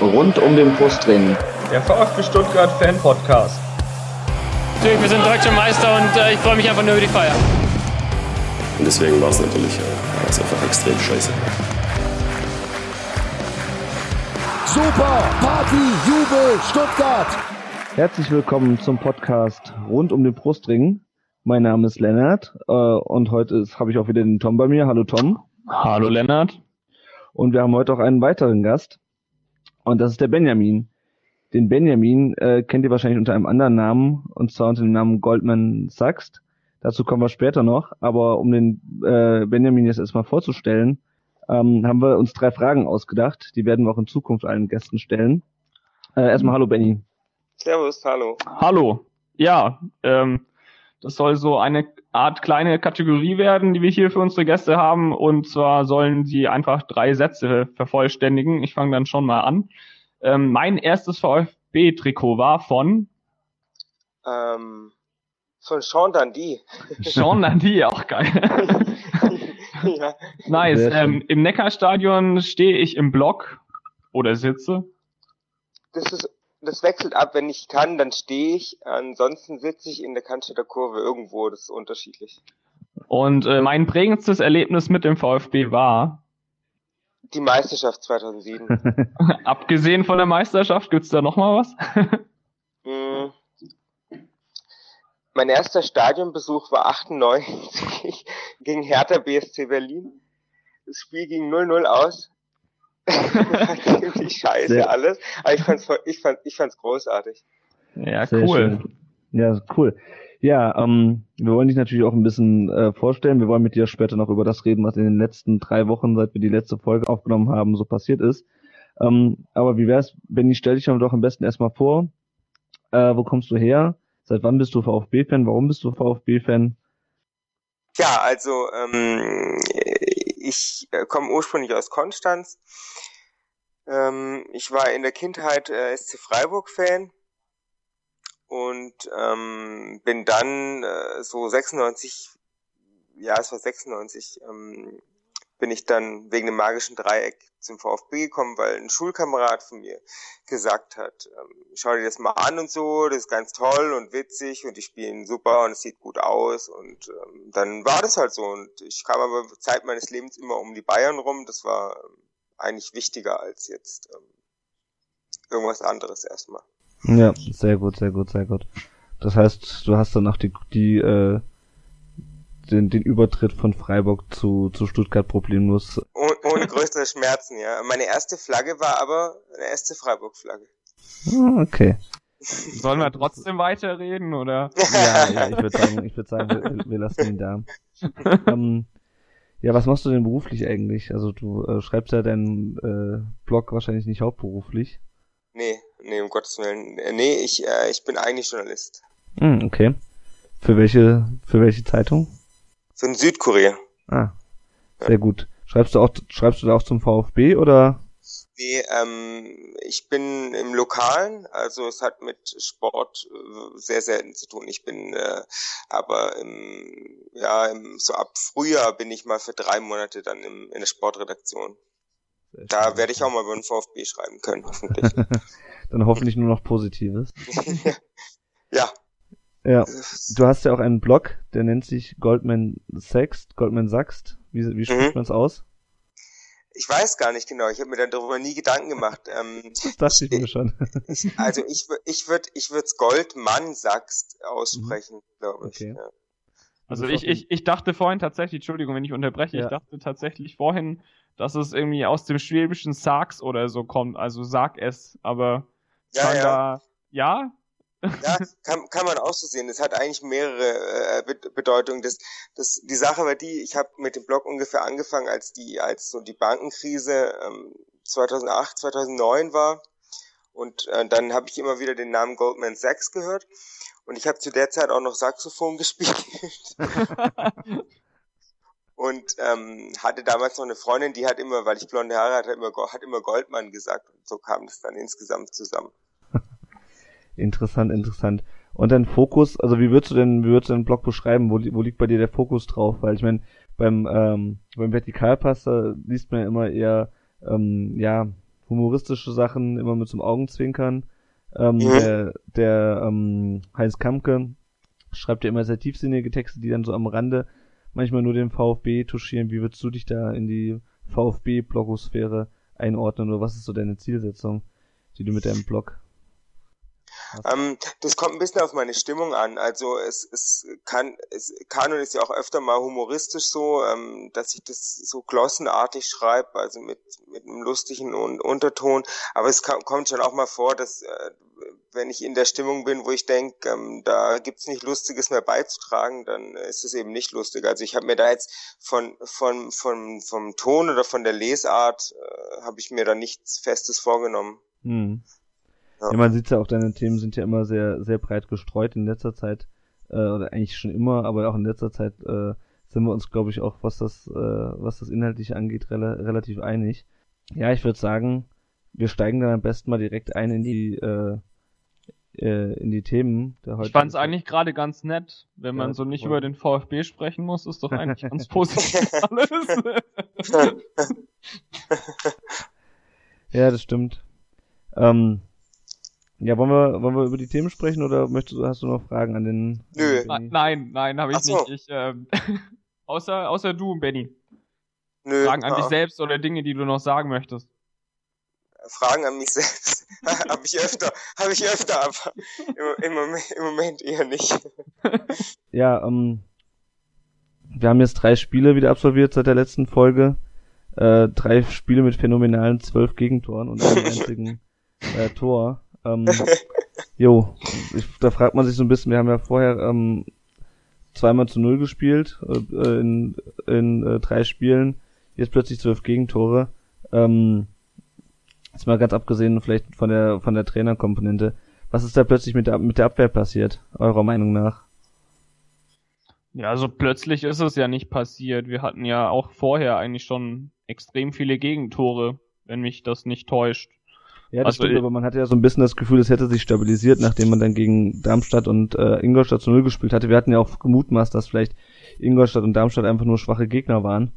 rund um den Brustring. Der VfB Stuttgart Fan Podcast. Natürlich, wir sind deutsche Meister und äh, ich freue mich einfach nur über die Feier. Und deswegen war es natürlich äh, war's einfach extrem scheiße. Super Party, Jubel, Stuttgart. Herzlich willkommen zum Podcast rund um den Brustring. Mein Name ist Lennart äh, und heute habe ich auch wieder den Tom bei mir. Hallo Tom. Hallo Lennart. Und wir haben heute auch einen weiteren Gast und das ist der Benjamin. Den Benjamin äh, kennt ihr wahrscheinlich unter einem anderen Namen und zwar unter dem Namen Goldman Sachs. Dazu kommen wir später noch. Aber um den äh, Benjamin jetzt erstmal vorzustellen, ähm, haben wir uns drei Fragen ausgedacht. Die werden wir auch in Zukunft allen Gästen stellen. Äh, erstmal hallo Benny. Servus, hallo. Hallo. Ja, ähm, das soll so eine Art kleine Kategorie werden, die wir hier für unsere Gäste haben. Und zwar sollen sie einfach drei Sätze vervollständigen. Ich fange dann schon mal an. Ähm, mein erstes VfB-Trikot war von Ähm, von Sean Dundee. Sean Landy, auch geil. ja. nice. Ähm, Im Neckarstadion stehe ich im Block oder sitze. Das ist, das wechselt ab. Wenn ich kann, dann stehe ich. Ansonsten sitze ich in der Cannstatter Kurve irgendwo. Das ist unterschiedlich. Und äh, mein prägendstes Erlebnis mit dem VfB war, Die Meisterschaft 2007. abgesehen von der Meisterschaft, gibt's da noch mal was? Hm. Mein erster Stadionbesuch war 98 gegen Hertha BSC Berlin. Das Spiel ging 0-0 aus. Ziemlich scheiße Sehr- alles. Aber ich fand's, ich fand, ich fand's großartig. ja, Sehr cool. schön. Ja, cool. Ja, ähm, wir wollen dich natürlich auch ein bisschen äh, vorstellen. Wir wollen mit dir später noch über das reden, was in den letzten drei Wochen, seit wir die letzte Folge aufgenommen haben, so passiert ist. Ähm, aber wie wär's, Benny, stell dich doch am besten erstmal vor. Äh, wo kommst du her? Seit wann bist du VfB-Fan? Warum bist du VfB-Fan? Ja, also ähm, ich äh, komme ursprünglich aus Konstanz. Ähm, ich war in der Kindheit äh, SC Freiburg-Fan und ähm, bin dann äh, so 96, ja es war 96, ähm, bin ich dann wegen dem magischen Dreieck zum VfB gekommen, weil ein Schulkamerad von mir gesagt hat, ähm, schau dir das mal an und so, das ist ganz toll und witzig und die spielen super und es sieht gut aus und ähm, dann war das halt so und ich kam aber Zeit meines Lebens immer um die Bayern rum, das war ähm, eigentlich wichtiger als jetzt ähm, irgendwas anderes erstmal. Ja, sehr gut, sehr gut, sehr gut. Das heißt, du hast dann auch die, die äh, den, den Übertritt von Freiburg zu, zu Stuttgart problemlos. Oh, ohne größere Schmerzen, ja. Meine erste Flagge war aber eine erste Freiburg-Flagge. Ah, Okay. Sollen wir trotzdem weiterreden oder? Ja, ja, ich würde sagen, ich würde sagen, wir, wir lassen ihn da. ähm, ja, was machst du denn beruflich eigentlich? Also du äh, schreibst ja deinen äh, Blog wahrscheinlich nicht hauptberuflich. Nee, nee, um Gottes Willen. Äh, Nee, ich, äh, ich bin eigentlich Journalist. Hm, okay. Für welche, für welche Zeitung? So ein Südkorea. Ah, sehr gut. Schreibst du auch, schreibst du da auch zum VfB oder? Nee, ähm, ich bin im Lokalen, also es hat mit Sport äh, sehr selten zu tun. Ich bin äh, aber im, ja, im, so ab Frühjahr bin ich mal für drei Monate dann im, in der Sportredaktion. Da werde ich auch mal über den VfB schreiben können, hoffentlich. Dann hoffentlich nur noch Positives. ja, Ja. Du hast ja auch einen Blog, der nennt sich Goldman Sachs, Goldman Sachs. Wie, wie spricht Mhm. man's aus? ich weiß gar nicht genau. Ich habe mir darüber nie Gedanken gemacht. Ähm, Das dachte ich mir schon. ich, also ich, ich würde ich würd's Goldmann Sachs aussprechen, glaube ich. Okay. Ja. Also ich, ich, ich dachte vorhin tatsächlich, Entschuldigung, wenn ich unterbreche, Ja. ich dachte tatsächlich vorhin, dass es irgendwie aus dem schwäbischen Sags oder so kommt, also sag es, aber Ja, ja. scheinbar, ja? Ja, kann, kann man auch so sehen. Es hat eigentlich mehrere äh, Be- Bedeutungen. Das, das, die Sache war die, ich habe mit dem Blog ungefähr angefangen, als die, als so die Bankenkrise ähm, 2008, 2009 war. Und äh, dann habe ich immer wieder den Namen Goldman Sachs gehört. Und ich habe zu der Zeit auch noch Saxophon gespielt. Und ähm, hatte damals noch eine Freundin, die hat immer, weil ich blonde Haare hatte, immer, hat immer Goldmann gesagt. Und so kam das dann insgesamt zusammen. Interessant, interessant. Und dein Fokus, also wie würdest du denn, wie würdest du deinen Blog beschreiben? Wo, wo liegt bei dir der Fokus drauf? Weil ich meine, beim, ähm, beim Vertikalpass da liest man ja immer eher, ähm, ja, humoristische Sachen immer mit zum Augenzwinkern. Ähm, Mhm. Der, der ähm, Heinz Kamke schreibt ja immer sehr tiefsinnige Texte, die dann so am Rande manchmal nur den VfB touchieren. Wie würdest du dich da in die VfB-Blogosphäre einordnen oder was ist so deine Zielsetzung, die du mit deinem Blog Ähm, das kommt ein bisschen auf meine Stimmung an. Also es, es kann, es, Kanon ist ja auch öfter mal humoristisch so, ähm, dass ich das so glossenartig schreibe, also mit, mit einem lustigen Un Unterton. Aber es kann, kommt schon auch mal vor, dass äh, wenn ich in der Stimmung bin, wo ich denke, ähm, da gibt's nicht Lustiges mehr beizutragen, dann ist es eben nicht lustig. Also ich habe mir da jetzt von, von, von, vom Ton oder von der Lesart äh, habe ich mir da nichts Festes vorgenommen. Hm. Ja. Ja. man sieht ja auch, deine Themen sind ja immer sehr, sehr breit gestreut in letzter Zeit, äh, oder eigentlich schon immer, aber auch in letzter Zeit äh, sind wir uns, glaube ich, auch, was das, äh, was das Inhaltliche angeht, rela relativ einig. Ja, ich würde sagen, wir steigen dann am besten mal direkt ein in die, äh, äh, in die Themen der Ich heutigen fand's eigentlich gerade ganz nett, wenn man Ja, so nicht voll. über den VfB sprechen muss, ist doch eigentlich ganz positiv alles. Ja, das stimmt. Ähm, ja, wollen wir, wollen wir über die Themen sprechen oder möchtest du, hast du noch Fragen an den? Nö. An den nein, nein, habe ich so. nicht. Ich, ähm, außer, außer du, Benny. Nö, Fragen an ah. dich selbst oder Dinge, die du noch sagen möchtest. Fragen an mich selbst. habe ich öfter, habe ich öfter, aber im, im, Moment, im Moment eher nicht. Ja, ähm, wir haben jetzt drei Spiele wieder absolviert seit der letzten Folge. Äh, drei Spiele mit phänomenalen zwölf Gegentoren und einem einzigen äh, Tor. Ähm, jo, ich, da fragt man sich so ein bisschen, wir haben ja vorher ähm, zweimal zu null gespielt äh, in, in äh, drei Spielen, jetzt plötzlich zwölf Gegentore. Ähm, jetzt mal ganz abgesehen vielleicht von der von der Trainerkomponente. Was ist da plötzlich mit der, mit der Abwehr passiert, eurer Meinung nach? Ja, so plötzlich ist es ja nicht passiert. Wir hatten ja auch vorher eigentlich schon extrem viele Gegentore, wenn mich das nicht täuscht. Ja, das Also stimmt, ich- aber man hatte ja so ein bisschen das Gefühl, es hätte sich stabilisiert, nachdem man dann gegen Darmstadt und äh, Ingolstadt zu Null gespielt hatte. Wir hatten ja auch gemutmaßt, dass vielleicht Ingolstadt und Darmstadt einfach nur schwache Gegner waren.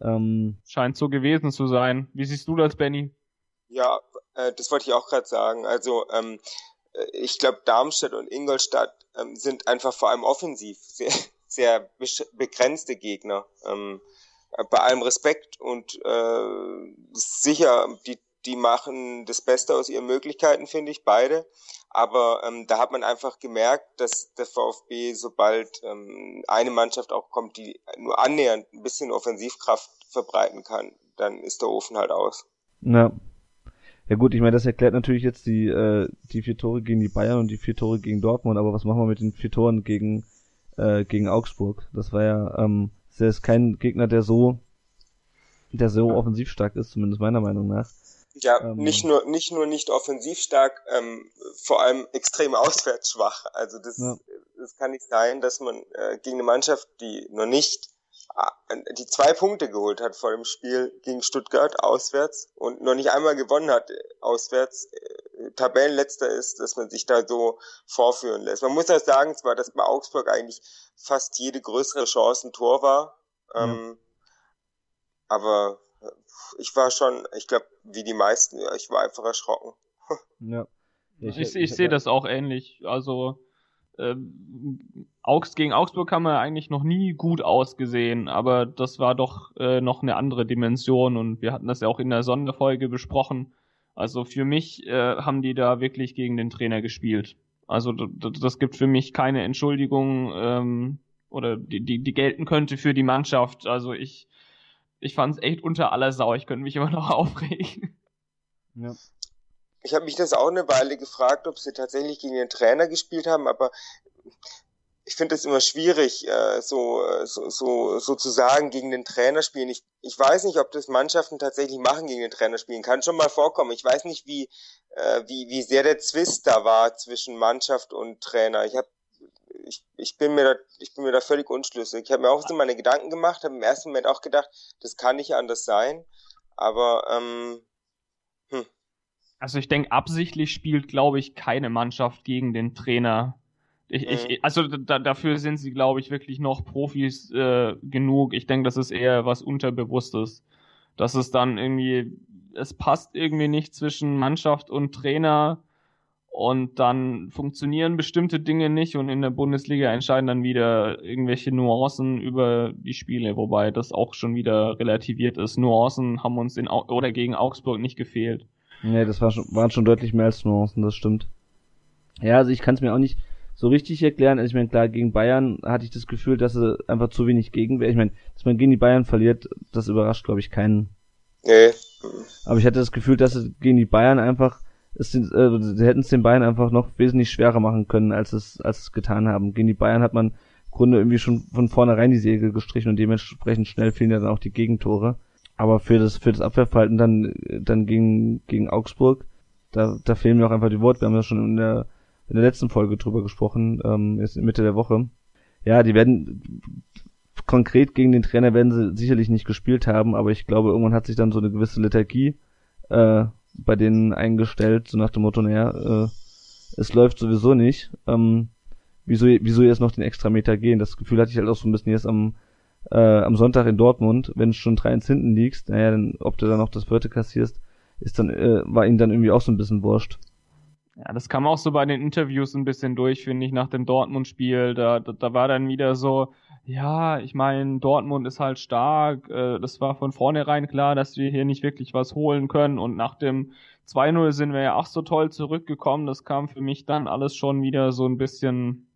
Ähm, Scheint so gewesen zu sein. Wie siehst du das, Benny? Ja, äh, das wollte ich auch gerade sagen. Also ähm, äh, ich glaube, Darmstadt und Ingolstadt ähm, sind einfach vor allem offensiv sehr, sehr begrenzte Gegner. Ähm, äh, bei allem Respekt und äh, sicher, die, die machen das Beste aus ihren Möglichkeiten, finde ich, beide. Aber ähm, da hat man einfach gemerkt, dass der VfB, sobald ähm, eine Mannschaft auch kommt, die nur annähernd ein bisschen Offensivkraft verbreiten kann, dann ist der Ofen halt aus. na. Ja gut, ich meine, das erklärt natürlich jetzt die, äh, die vier Tore gegen die Bayern und die vier Tore gegen Dortmund, aber was machen wir mit den vier Toren gegen, äh, gegen Augsburg? Das war ja, ähm, das ist kein Gegner, der so, der so offensiv stark ist, zumindest meiner Meinung nach. Ja, Ähm, nicht nur nicht nur nicht offensiv stark, ähm, vor allem extrem auswärts schwach. Also das, Ja. das kann nicht sein, dass man äh, gegen eine Mannschaft, die noch nicht äh, die zwei Punkte geholt hat vor dem Spiel gegen Stuttgart auswärts und noch nicht einmal gewonnen hat äh, auswärts, äh, Tabellenletzter ist, dass man sich da so vorführen lässt. Man muss ja sagen, zwar, dass bei Augsburg eigentlich fast jede größere Chance ein Tor war, ähm, aber äh, ich war schon, ich glaube, wie die meisten, ja, ich war einfach erschrocken. Ja. Ich, ich, ich sehe das auch ähnlich. Also ähm, Augs gegen Augsburg haben wir eigentlich noch nie gut ausgesehen, aber das war doch äh, noch eine andere Dimension und wir hatten das ja auch in der Sonderfolge besprochen. Also für mich äh, haben die da wirklich gegen den Trainer gespielt. Also das gibt für mich keine Entschuldigung ähm, oder die, die, die gelten könnte für die Mannschaft. Also ich ich fand es echt unter aller Sau. Ich könnte mich immer noch aufregen. Ja. Ich habe mich das auch eine Weile gefragt, ob sie tatsächlich gegen den Trainer gespielt haben, aber ich finde es immer schwierig, äh, so, äh, so, so, so zu sagen, gegen den Trainer spielen. Ich, ich weiß nicht, ob das Mannschaften tatsächlich machen, gegen den Trainer spielen. Kann schon mal vorkommen. Ich weiß nicht, wie, äh, wie, wie sehr der Zwist da war zwischen Mannschaft und Trainer. Ich habe ich, ich bin mir da, ich bin mir da völlig unschlüssig. Ich habe mir auch so meine Gedanken gemacht, habe im ersten Moment auch gedacht, das kann nicht anders sein. Aber ähm, Also ich denke, absichtlich spielt, glaube ich, keine Mannschaft gegen den Trainer. Ich, Mhm. ich, also da, dafür sind sie, glaube ich, wirklich noch Profis äh, genug. Ich denke, das ist eher was Unterbewusstes. Dass es dann irgendwie es passt irgendwie nicht zwischen Mannschaft und Trainer und dann funktionieren bestimmte Dinge nicht und in der Bundesliga entscheiden dann wieder irgendwelche Nuancen über die Spiele, wobei das auch schon wieder relativiert ist. Nuancen haben uns in oder gegen Augsburg nicht gefehlt. Nee, das war schon, waren schon deutlich mehr als Nuancen, das stimmt. Ja, also ich kann es mir auch nicht so richtig erklären. Also ich meine, klar, gegen Bayern hatte ich das Gefühl, dass sie einfach zu wenig Gegenwehr. Ich meine, dass man gegen die Bayern verliert, das überrascht, glaube ich, keinen. Nee. Aber ich hatte das Gefühl, dass sie gegen die Bayern einfach es, äh, sie hätten es den Bayern einfach noch wesentlich schwerer machen können, als es, als es getan haben. Gegen die Bayern hat man im Grunde irgendwie schon von vornherein die Segel gestrichen und dementsprechend schnell fielen ja dann auch die Gegentore. Aber für das, für das Abwehrverhalten dann, dann gegen, gegen Augsburg, da, da fehlen mir auch einfach die Worte. Wir haben ja schon in der, in der letzten Folge drüber gesprochen, ähm, jetzt Mitte der Woche. Ja, die werden, konkret gegen den Trainer werden sie sicherlich nicht gespielt haben, aber ich glaube, irgendwann hat sich dann so eine gewisse Lethargie, äh, bei denen eingestellt, so nach dem Motto, naja, äh, es läuft sowieso nicht. Ähm, wieso, wieso jetzt noch den extra Meter gehen? Das Gefühl hatte ich halt auch so ein bisschen jetzt am, äh, am Sonntag in Dortmund, wenn du schon 3-1 hinten liegst, naja, dann, ob du dann noch das vierte kassierst, ist dann, äh, war ihnen dann irgendwie auch so ein bisschen wurscht. Ja, das kam auch so bei den Interviews ein bisschen durch, finde ich, nach dem Dortmund-Spiel. Da, da, da war dann wieder so, ja, ich meine, Dortmund ist halt stark. Äh, das war von vornherein klar, dass wir hier nicht wirklich was holen können. Und nach dem 2-0 sind wir ja auch so toll zurückgekommen. Das kam für mich dann alles schon wieder so ein bisschen,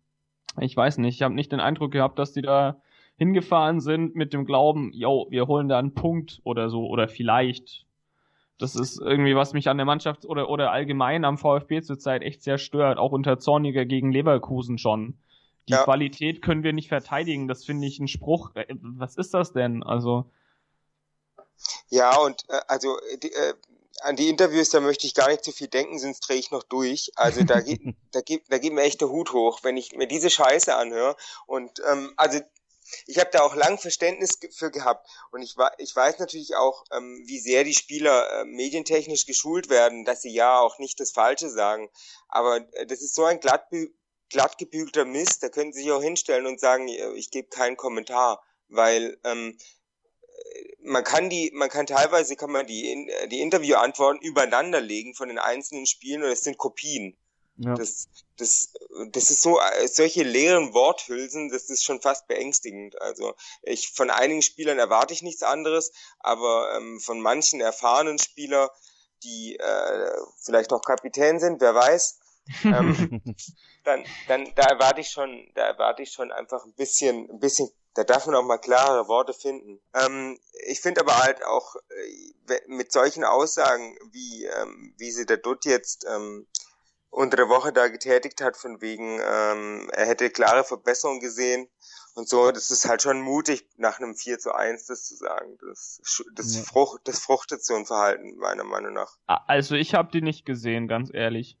ich weiß nicht, ich habe nicht den Eindruck gehabt, dass die da hingefahren sind mit dem Glauben, yo, wir holen da einen Punkt oder so, oder vielleicht das ist irgendwie, was mich an der Mannschaft oder, oder allgemein am VfB zurzeit echt sehr stört, auch unter Zorniger gegen Leverkusen schon. Die ja. Qualität können wir nicht verteidigen, das finde ich ein Spruch. Äh, was ist das denn? Also. Ja, und äh, also die, äh, an die Interviews, da möchte ich gar nicht zu viel denken, sonst drehe ich noch durch. Also da geht, da geht, da geht mir echt der Hut hoch, wenn ich mir diese Scheiße anhöre. Und ähm, also ich habe da auch lang Verständnis für gehabt und ich, ich weiß natürlich auch, ähm, wie sehr die Spieler äh, medientechnisch geschult werden, dass sie ja auch nicht das Falsche sagen. Aber äh, das ist so ein glatt, gebügelter Mist, da können sie sich auch hinstellen und sagen, äh, ich gebe keinen Kommentar, weil ähm, äh, man kann die, man kann teilweise kann man die, die Interviewantworten übereinander legen von den einzelnen Spielen und es sind Kopien. Ja. Das, das, das ist so, solche leeren Worthülsen, das ist schon fast beängstigend. Also ich von einigen Spielern erwarte ich nichts anderes, aber ähm, von manchen erfahrenen Spieler, die äh, vielleicht auch Kapitän sind, wer weiß, ähm, dann, dann da erwarte ich schon, da erwarte ich schon einfach ein bisschen, ein bisschen da darf man auch mal klare Worte finden. Ähm, ich finde aber halt auch äh, mit solchen Aussagen, wie, ähm, wie sie der Dutt jetzt ähm, unter der Woche da getätigt hat, von wegen, ähm, er hätte klare Verbesserungen gesehen und so. Das ist halt schon mutig, nach einem 4 zu 1 das zu sagen. Das, das, ja. Frucht, das fruchtet so ein Verhalten, meiner Meinung nach. Also ich habe die nicht gesehen, ganz ehrlich.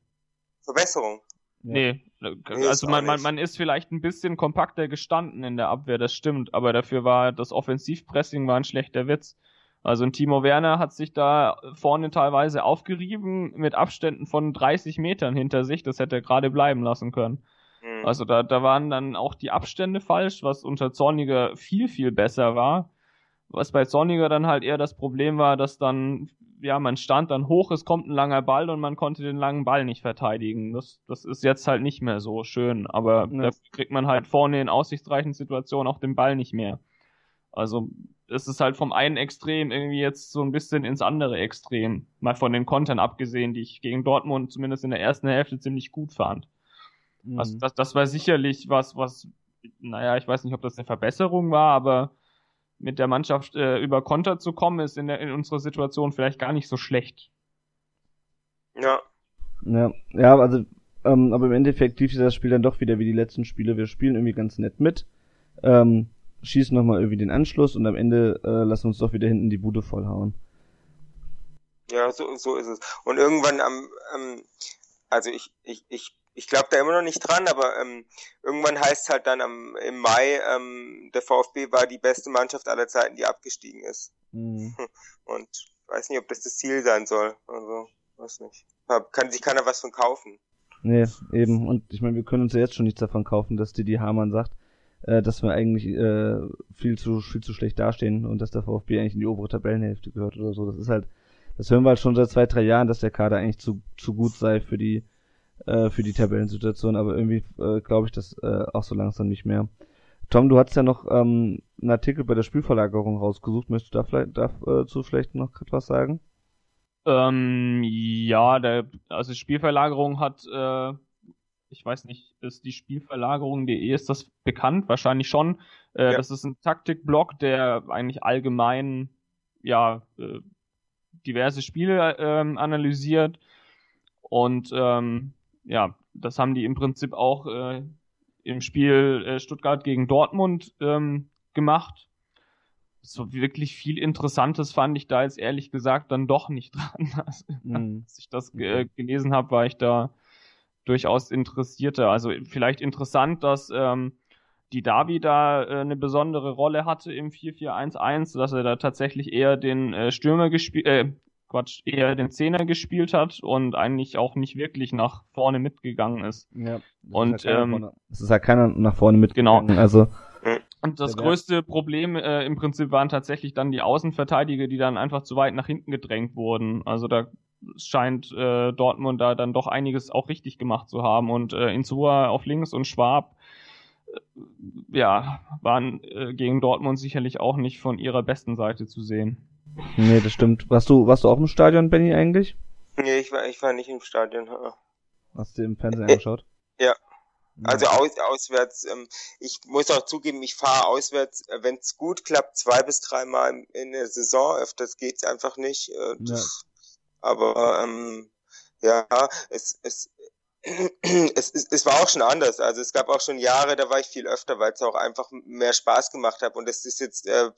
Verbesserung? Nee, also man, man, man ist vielleicht ein bisschen kompakter gestanden in der Abwehr, das stimmt, aber dafür war das Offensivpressing war ein schlechter Witz. Also ein Timo Werner hat sich da vorne teilweise aufgerieben mit Abständen von 30 Metern hinter sich. Das hätte er gerade bleiben lassen können. Mhm. Also da, da waren dann auch die Abstände falsch, was unter Zorniger viel, viel besser war. Was bei Zorniger dann halt eher das Problem war, dass dann, ja, man stand dann hoch, es kommt ein langer Ball und man konnte den langen Ball nicht verteidigen. Das, das ist jetzt halt nicht mehr so schön. Aber ja. da kriegt man halt vorne in aussichtsreichen Situationen auch den Ball nicht mehr. Also es ist halt vom einen Extrem irgendwie jetzt so ein bisschen ins andere Extrem. Mal von den Kontern abgesehen, die ich gegen Dortmund zumindest in der ersten Hälfte ziemlich gut fand. Mhm. Also das, das war sicherlich was, was, naja, ich weiß nicht, ob das eine Verbesserung war, aber mit der Mannschaft äh, über Konter zu kommen, ist in, der, in unserer Situation vielleicht gar nicht so schlecht. Ja. Ja, ja also, ähm, aber im Endeffekt lief das Spiel dann doch wieder wie die letzten Spiele. Wir spielen irgendwie ganz nett mit. Ähm, schießen nochmal irgendwie den Anschluss und am Ende äh, lassen uns doch wieder hinten die Bude vollhauen. Ja, so, so ist es. Und irgendwann am, ähm, also ich, ich, ich, ich glaube da immer noch nicht dran, aber ähm, irgendwann heißt halt dann am, im Mai, ähm, der VfB war die beste Mannschaft aller Zeiten, die abgestiegen ist. Mhm. Und weiß nicht, ob das das Ziel sein soll. Also, weiß nicht. Kann sich keiner was von kaufen. Nee, eben. Und ich meine, wir können uns ja jetzt schon nichts davon kaufen, dass Didi Hamann sagt, äh, dass wir eigentlich äh, viel zu viel zu schlecht dastehen und dass der VfB eigentlich in die obere Tabellenhälfte gehört oder so. Das ist halt das hören wir halt schon seit zwei, drei Jahren, dass der Kader eigentlich zu, zu gut sei für die, äh, für die Tabellensituation, aber irgendwie äh, glaube ich das äh, auch so langsam nicht mehr. Tom, du hast ja noch ähm, einen Artikel bei der Spielverlagerung rausgesucht. Möchtest du da vielleicht dazu äh, vielleicht noch etwas sagen? Ähm, ja, der, also Spielverlagerung hat, äh, ich weiß nicht, ist die Spielverlagerung.de, ist das bekannt? Wahrscheinlich schon. Äh, ja. Das ist ein Taktikblog, der eigentlich allgemein, ja, äh, diverse Spiele ähm, analysiert. Und ähm, ja, das haben die im Prinzip auch äh, im Spiel äh, Stuttgart gegen Dortmund ähm, gemacht. So wirklich viel Interessantes fand ich da jetzt ehrlich gesagt dann doch nicht dran. Also, mhm. Als ich das äh, gelesen habe, war ich da durchaus interessierter. Also vielleicht interessant, dass ähm, die Davi da äh, eine besondere Rolle hatte im 4-4-1-1, dass er da tatsächlich eher den äh, Stürmer gespielt, äh, Quatsch, eher den Zehner gespielt hat und eigentlich auch nicht wirklich nach vorne mitgegangen ist. Ja. Und ist halt ähm, es ist halt keiner nach vorne mitgegangen. Genau. Also und das größte Problem äh, im Prinzip waren tatsächlich dann die Außenverteidiger, die dann einfach zu weit nach hinten gedrängt wurden. Also da scheint äh, Dortmund da dann doch einiges auch richtig gemacht zu haben. Und äh, Insua auf links und Schwab äh, ja, waren äh, gegen Dortmund sicherlich auch nicht von ihrer besten Seite zu sehen. Nee, das stimmt. Warst du, warst du auch im Stadion, Benny, eigentlich? Nee, ich war, ich war nicht im Stadion. Hast du im Fernsehen angeschaut? Ja. Also aus, auswärts, ähm, ich muss auch zugeben, ich fahre auswärts, äh, wenn es gut klappt, zwei bis dreimal in, in der Saison. Öfters geht's einfach nicht. Äh, das, ja. Aber ähm, ja, es, es, es, es, es war auch schon anders. Also es gab auch schon Jahre, da war ich viel öfter, weil es auch einfach mehr Spaß gemacht hat. Und es ist jetzt äh,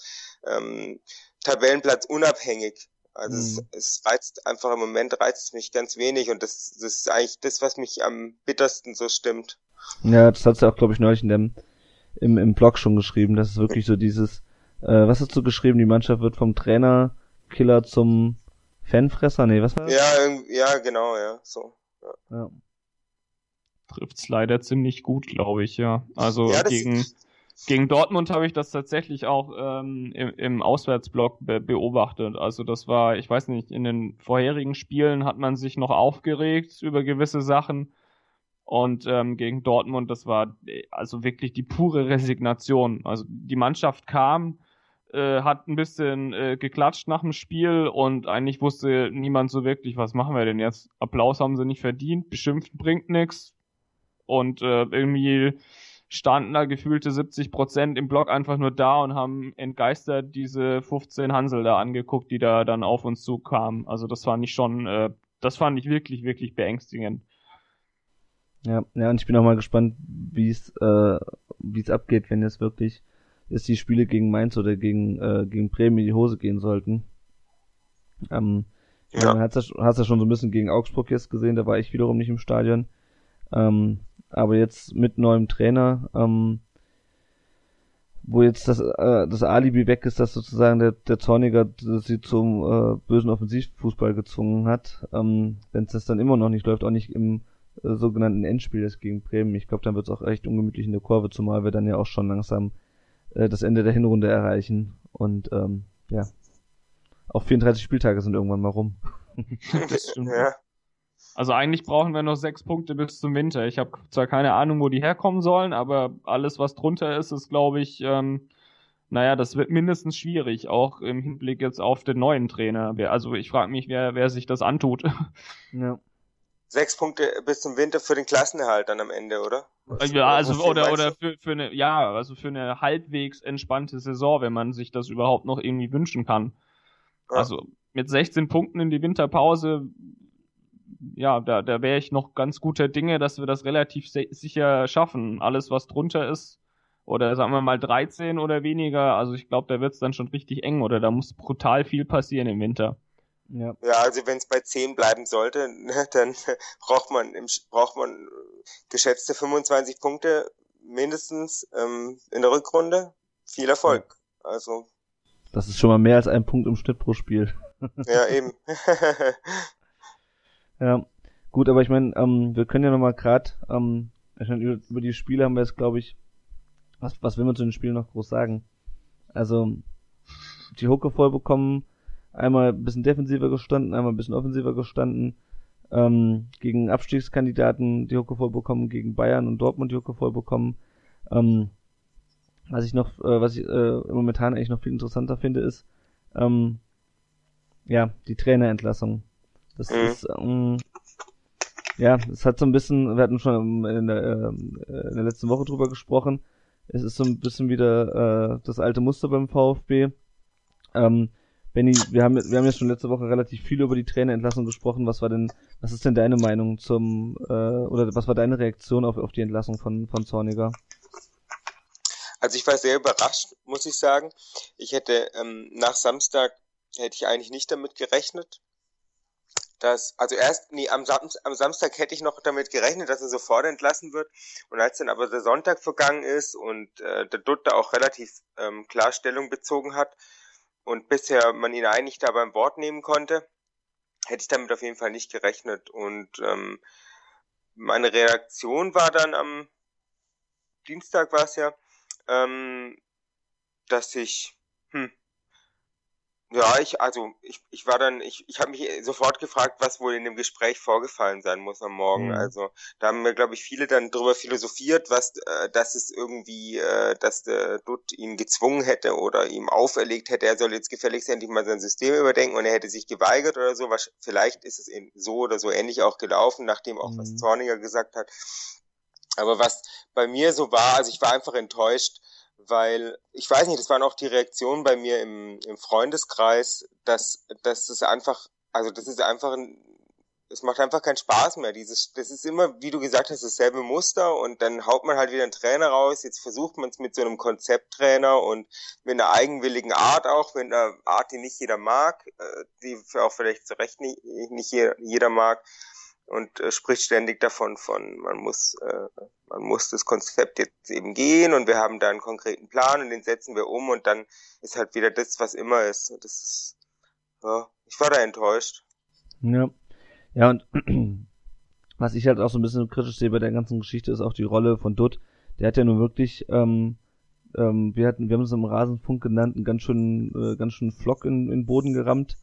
ähm, Tabellenplatz unabhängig. Also mhm. es, es reizt einfach im Moment reizt es mich ganz wenig und das, das ist eigentlich das, was mich am bittersten so stimmt. Ja, das hat sie auch, glaube ich, neulich in dem, im, im Blog schon geschrieben. Das ist wirklich so dieses, äh, was hast du geschrieben? Die Mannschaft wird vom Trainer Killer zum Fanfresser? Nee, was war das? Ja, ja, genau, ja, so. Ja. ja. Trifft's leider ziemlich gut, glaube ich, ja. Also ja, gegen, gegen Dortmund habe ich das tatsächlich auch ähm, im, im Auswärtsblock be beobachtet. Also das war, ich weiß nicht, in den vorherigen Spielen hat man sich noch aufgeregt über gewisse Sachen. Und ähm, gegen Dortmund, das war äh, also wirklich die pure Resignation. Also die Mannschaft kam, äh, hat ein bisschen äh, geklatscht nach dem Spiel und eigentlich wusste niemand so wirklich, was machen wir denn jetzt? Applaus haben sie nicht verdient, beschimpft bringt nix und äh, irgendwie standen da gefühlte 70 Prozent im Block einfach nur da und haben entgeistert diese 15 Hansel da angeguckt, die da dann auf uns zukamen. Also das fand ich schon, äh, das fand ich wirklich, wirklich beängstigend. Ja, ja, und ich bin auch mal gespannt, wie es äh, wie es abgeht, wenn jetzt wirklich jetzt die Spiele gegen Mainz oder gegen äh, gegen Bremen in die Hose gehen sollten. Ähm, ja. Man hat's ja, hast ja schon so ein bisschen gegen Augsburg jetzt gesehen, da war ich wiederum nicht im Stadion. Ähm, aber jetzt mit neuem Trainer, ähm, wo jetzt das, äh, das Alibi weg ist, dass sozusagen der, der Zorniger sie zum äh, bösen Offensivfußball gezwungen hat. Ähm, Wenn es das dann immer noch nicht läuft, auch nicht im äh, sogenannten Endspiel des gegen Bremen. Ich glaube, dann wird es auch echt ungemütlich in der Kurve, zumal wir dann ja auch schon langsam äh, das Ende der Hinrunde erreichen. Und ähm, ja, auch 34 Spieltage sind irgendwann mal rum. das stimmt. Ja. Also eigentlich brauchen wir noch sechs Punkte bis zum Winter. Ich habe zwar keine Ahnung, wo die herkommen sollen, aber alles, was drunter ist, ist, glaube ich, ähm, naja, das wird mindestens schwierig, auch im Hinblick jetzt auf den neuen Trainer. Also ich frage mich, wer, wer sich das antut. Ja sechs Punkte bis zum Winter für den Klassenerhalt dann am Ende, oder? Was, ja, also oder oder für, für eine ja, also für eine halbwegs entspannte Saison, wenn man sich das überhaupt noch irgendwie wünschen kann. Ja. Also mit 16 Punkten in die Winterpause, ja, da, da wäre ich noch ganz guter Dinge, dass wir das relativ sicher schaffen. Alles, was drunter ist, oder sagen wir mal 13 oder weniger, also ich glaube, da wird's dann schon richtig eng oder da muss brutal viel passieren im Winter. Ja, ja also wenn es bei 10 bleiben sollte, ne, dann braucht man, im, braucht man geschätzte 25 Punkte mindestens ähm, in der Rückrunde. Viel Erfolg. Also. Das ist schon mal mehr als ein Punkt im Schnitt pro Spiel. Ja, eben. ja, gut, aber ich meine, ähm, wir können ja nochmal gerade, ähm, über, über die Spiele haben wir jetzt, glaube ich, was, was will man zu den Spielen noch groß sagen? Also, die Hucke voll bekommen, einmal ein bisschen defensiver gestanden, einmal ein bisschen offensiver gestanden, ähm, gegen Abstiegskandidaten die Hucke voll bekommen, gegen Bayern und Dortmund die Hucke voll bekommen. Ähm, was ich noch, äh, was ich äh, momentan eigentlich noch viel interessanter finde, ist, ähm, ja, die Trainerentlassung. Das mhm. ist, ähm, ja, es hat so ein bisschen, wir hatten schon in der, äh, in der letzten Woche drüber gesprochen, es ist so ein bisschen wieder äh, das alte Muster beim VfB. Ähm, Benny, wir haben, wir haben ja schon letzte Woche relativ viel über die Trainerentlassung gesprochen. Was war denn, was ist denn deine Meinung zum, äh, oder was war deine Reaktion auf, auf die Entlassung von, von Zorniger? Also ich war sehr überrascht, muss ich sagen. Ich hätte ähm, nach Samstag hätte ich eigentlich nicht damit gerechnet, dass, also erst, nee, am, Sam am Samstag hätte ich noch damit gerechnet, dass er sofort entlassen wird. Und als dann aber der Sonntag vergangen ist und äh, der Dutt da auch relativ ähm, klar Stellung bezogen hat und bisher man ihn eigentlich da beim Wort nehmen konnte, hätte ich damit auf jeden Fall nicht gerechnet. Und ähm, meine Reaktion war dann am Dienstag war es ja, ähm, dass ich, hm, ja, ich, also ich, ich war dann, ich, ich habe mich sofort gefragt, was wohl in dem Gespräch vorgefallen sein muss am Morgen. Mhm. Also da haben wir, glaube ich, viele dann drüber philosophiert, was, äh, dass es irgendwie, äh, dass der Dutt ihn gezwungen hätte oder ihm auferlegt hätte, er soll jetzt gefälligst endlich mal sein System überdenken und er hätte sich geweigert oder so. Was, vielleicht ist es so oder so ähnlich auch gelaufen, nachdem auch mhm. was Zorniger gesagt hat. Aber was bei mir so war, also ich war einfach enttäuscht, weil ich weiß nicht, das waren auch die Reaktionen bei mir im, im Freundeskreis, dass, dass es einfach, also das ist einfach ein, es macht einfach keinen Spaß mehr. Dieses, das ist immer, wie du gesagt hast, dasselbe Muster und dann haut man halt wieder einen Trainer raus. Jetzt versucht man es mit so einem Konzepttrainer und mit einer eigenwilligen Art auch, mit einer Art, die nicht jeder mag, äh, die auch vielleicht zu Recht nicht, nicht jeder mag und äh, spricht ständig davon von man muss äh, man muss das Konzept jetzt eben gehen und wir haben da einen konkreten Plan und den setzen wir um und dann ist halt wieder das was immer ist. Das ist ja, ich war da enttäuscht. Ja. Ja und was ich halt auch so ein bisschen kritisch sehe bei der ganzen Geschichte ist auch die Rolle von Dutt. Der hat ja nun wirklich ähm, ähm, wir hatten wir haben es im Rasenfunk genannt einen ganz schön äh, ganz schön Flock in, in den Boden gerammt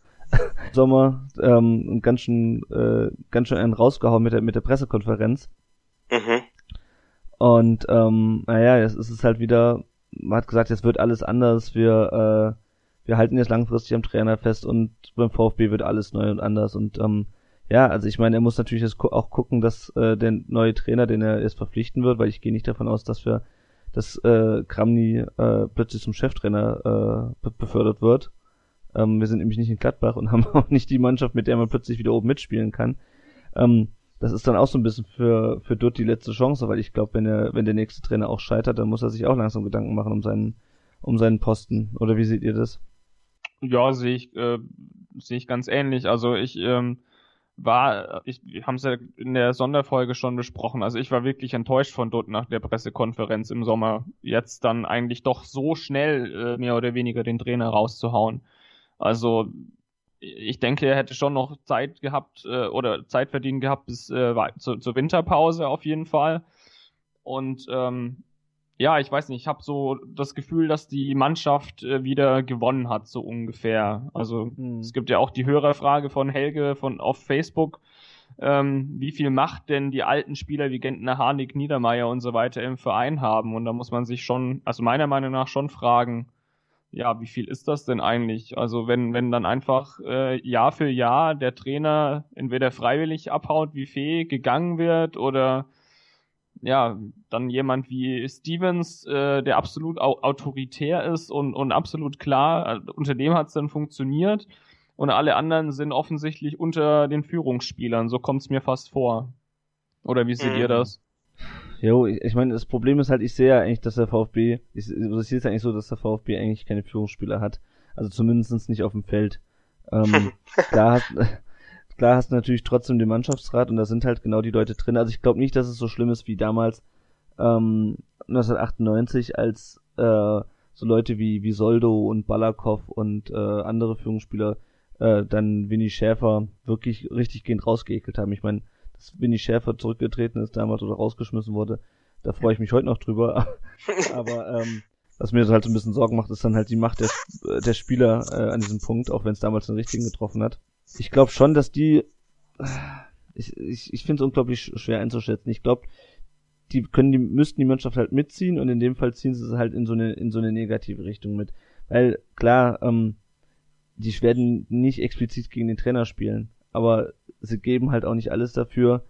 Sommer ähm, ganz schön, äh, ganz schön einen rausgehauen mit der, mit der Pressekonferenz. Mhm. Und ähm, naja, jetzt ist es halt wieder, man hat gesagt, jetzt wird alles anders, wir, äh, wir halten jetzt langfristig am Trainer fest und beim VfB wird alles neu und anders. Und ähm, ja, also ich meine, er muss natürlich jetzt auch gucken, dass äh, der neue Trainer, den er jetzt verpflichten wird, weil ich gehe nicht davon aus, dass wir, dass äh, Kramny äh, plötzlich zum Cheftrainer äh, befördert wird. Ähm, wir sind nämlich nicht in Gladbach und haben auch nicht die Mannschaft, mit der man plötzlich wieder oben mitspielen kann. Ähm, das ist dann auch so ein bisschen für, für Dutt die letzte Chance, weil ich glaube, wenn wenn der nächste Trainer auch scheitert, dann muss er sich auch langsam Gedanken machen um seinen, um seinen Posten. Oder wie seht ihr das? Ja, sehe ich, äh, sehe ich ganz ähnlich. Also ich ähm, war, ich, wir haben es ja in der Sonderfolge schon besprochen. Also ich war wirklich enttäuscht von Dutt nach der Pressekonferenz im Sommer. Jetzt dann eigentlich doch so schnell äh, mehr oder weniger den Trainer rauszuhauen. Also ich denke, er hätte schon noch Zeit gehabt äh, oder Zeit verdient gehabt bis äh, zu, zur Winterpause auf jeden Fall. Und ähm, ja, ich weiß nicht, ich habe so das Gefühl, dass die Mannschaft äh, wieder gewonnen hat, so ungefähr. Also mhm. es gibt ja auch die Hörerfrage von Helge von auf Facebook. Ähm, wie viel Macht denn die alten Spieler wie Gentner, Harnik, Niedermeyer und so weiter im Verein haben? Und da muss man sich schon, also meiner Meinung nach schon fragen, ja, wie viel ist das denn eigentlich? Also wenn, wenn dann einfach äh, Jahr für Jahr der Trainer entweder freiwillig abhaut, wie Fee gegangen wird oder ja, dann jemand wie Stevens, äh, der absolut au autoritär ist und, und absolut klar, äh, unter dem hat es dann funktioniert und alle anderen sind offensichtlich unter den Führungsspielern, so kommt es mir fast vor. Oder wie seht mhm. ihr das? Jo, ich, ich meine, das Problem ist halt, ich sehe ja eigentlich, dass der VfB, ich, also ich sehe es eigentlich so, dass der VfB eigentlich keine Führungsspieler hat. Also zumindest nicht auf dem Feld. Ähm, klar, hast, klar hast du natürlich trotzdem den Mannschaftsrat und da sind halt genau die Leute drin. Also ich glaube nicht, dass es so schlimm ist wie damals ähm, 1998, als äh, so Leute wie, wie Soldo und Balakov und äh, andere Führungsspieler äh, dann Winnie Schäfer wirklich richtig gehend rausgeekelt haben. Ich meine, dass Winnie Schäfer zurückgetreten ist damals oder rausgeschmissen wurde. Da freue ich mich heute noch drüber. Aber ähm, Was mir halt so ein bisschen Sorgen macht, ist dann halt die Macht der, äh, der Spieler äh, an diesem Punkt, auch wenn es damals den richtigen getroffen hat. Ich glaube schon, dass die, ich, ich, ich finde es unglaublich schwer einzuschätzen. Ich glaube, die können die müssten die Mannschaft halt mitziehen und in dem Fall ziehen sie es halt in so eine in so eine negative Richtung mit, weil klar, ähm, die werden nicht explizit gegen den Trainer spielen, aber sie geben halt auch nicht alles dafür,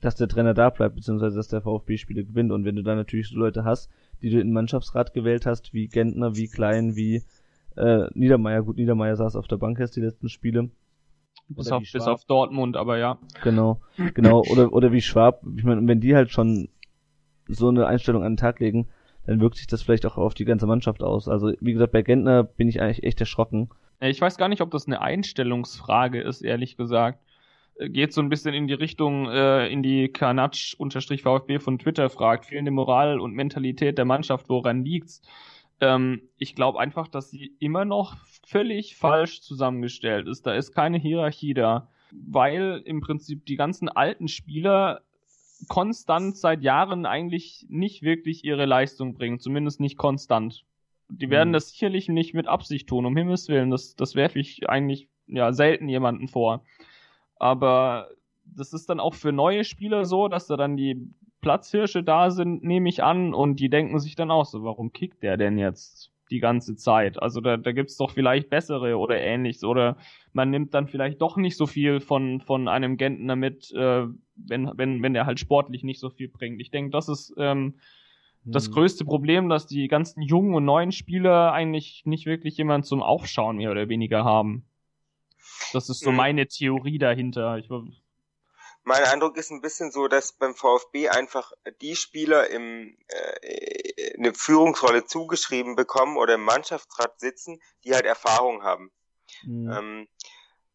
dass der Trainer da bleibt, beziehungsweise dass der VfB Spiele gewinnt. Und wenn du da natürlich so Leute hast, die du in den Mannschaftsrat gewählt hast, wie Gentner, wie Klein, wie äh, Niedermeier, gut, Niedermeier saß auf der Bank erst die letzten Spiele. Bis auf, bis auf Dortmund, aber ja. Genau, genau. Oder, oder wie Schwab. Ich meine, wenn die halt schon so eine Einstellung an den Tag legen, dann wirkt sich das vielleicht auch auf die ganze Mannschaft aus. Also, wie gesagt, bei Gentner bin ich eigentlich echt erschrocken. Ich weiß gar nicht, ob das eine Einstellungsfrage ist, ehrlich gesagt. Äh, geht so ein bisschen in die Richtung, äh, in die Kanatsch-VfB von Twitter fragt, fehlende Moral und Mentalität der Mannschaft, woran liegt's? Ähm, ich glaube einfach, dass sie immer noch völlig falsch zusammengestellt ist. Da ist keine Hierarchie da, weil im Prinzip die ganzen alten Spieler konstant seit Jahren eigentlich nicht wirklich ihre Leistung bringen, zumindest nicht konstant. Die werden mhm. das sicherlich nicht mit Absicht tun, um Himmels Willen. Das, das werfe ich eigentlich ja selten jemanden vor. Aber das ist dann auch für neue Spieler so, dass da dann die Platzhirsche da sind, nehme ich an, und die denken sich dann auch so, warum kickt der denn jetzt die ganze Zeit? Also da, da gibt's doch vielleicht bessere oder ähnliches. Oder man nimmt dann vielleicht doch nicht so viel von, von einem Gentner mit, äh, wenn, wenn, wenn der halt sportlich nicht so viel bringt. Ich denke, das ist ähm, das hm. größte Problem, dass die ganzen jungen und neuen Spieler eigentlich nicht wirklich jemand zum Aufschauen mehr oder weniger haben. Das ist so mhm. meine Theorie dahinter. Ich, mein Eindruck ist ein bisschen so, dass beim VfB einfach die Spieler im, äh, eine Führungsrolle zugeschrieben bekommen oder im Mannschaftsrat sitzen, die halt Erfahrung haben. Mhm. Ähm,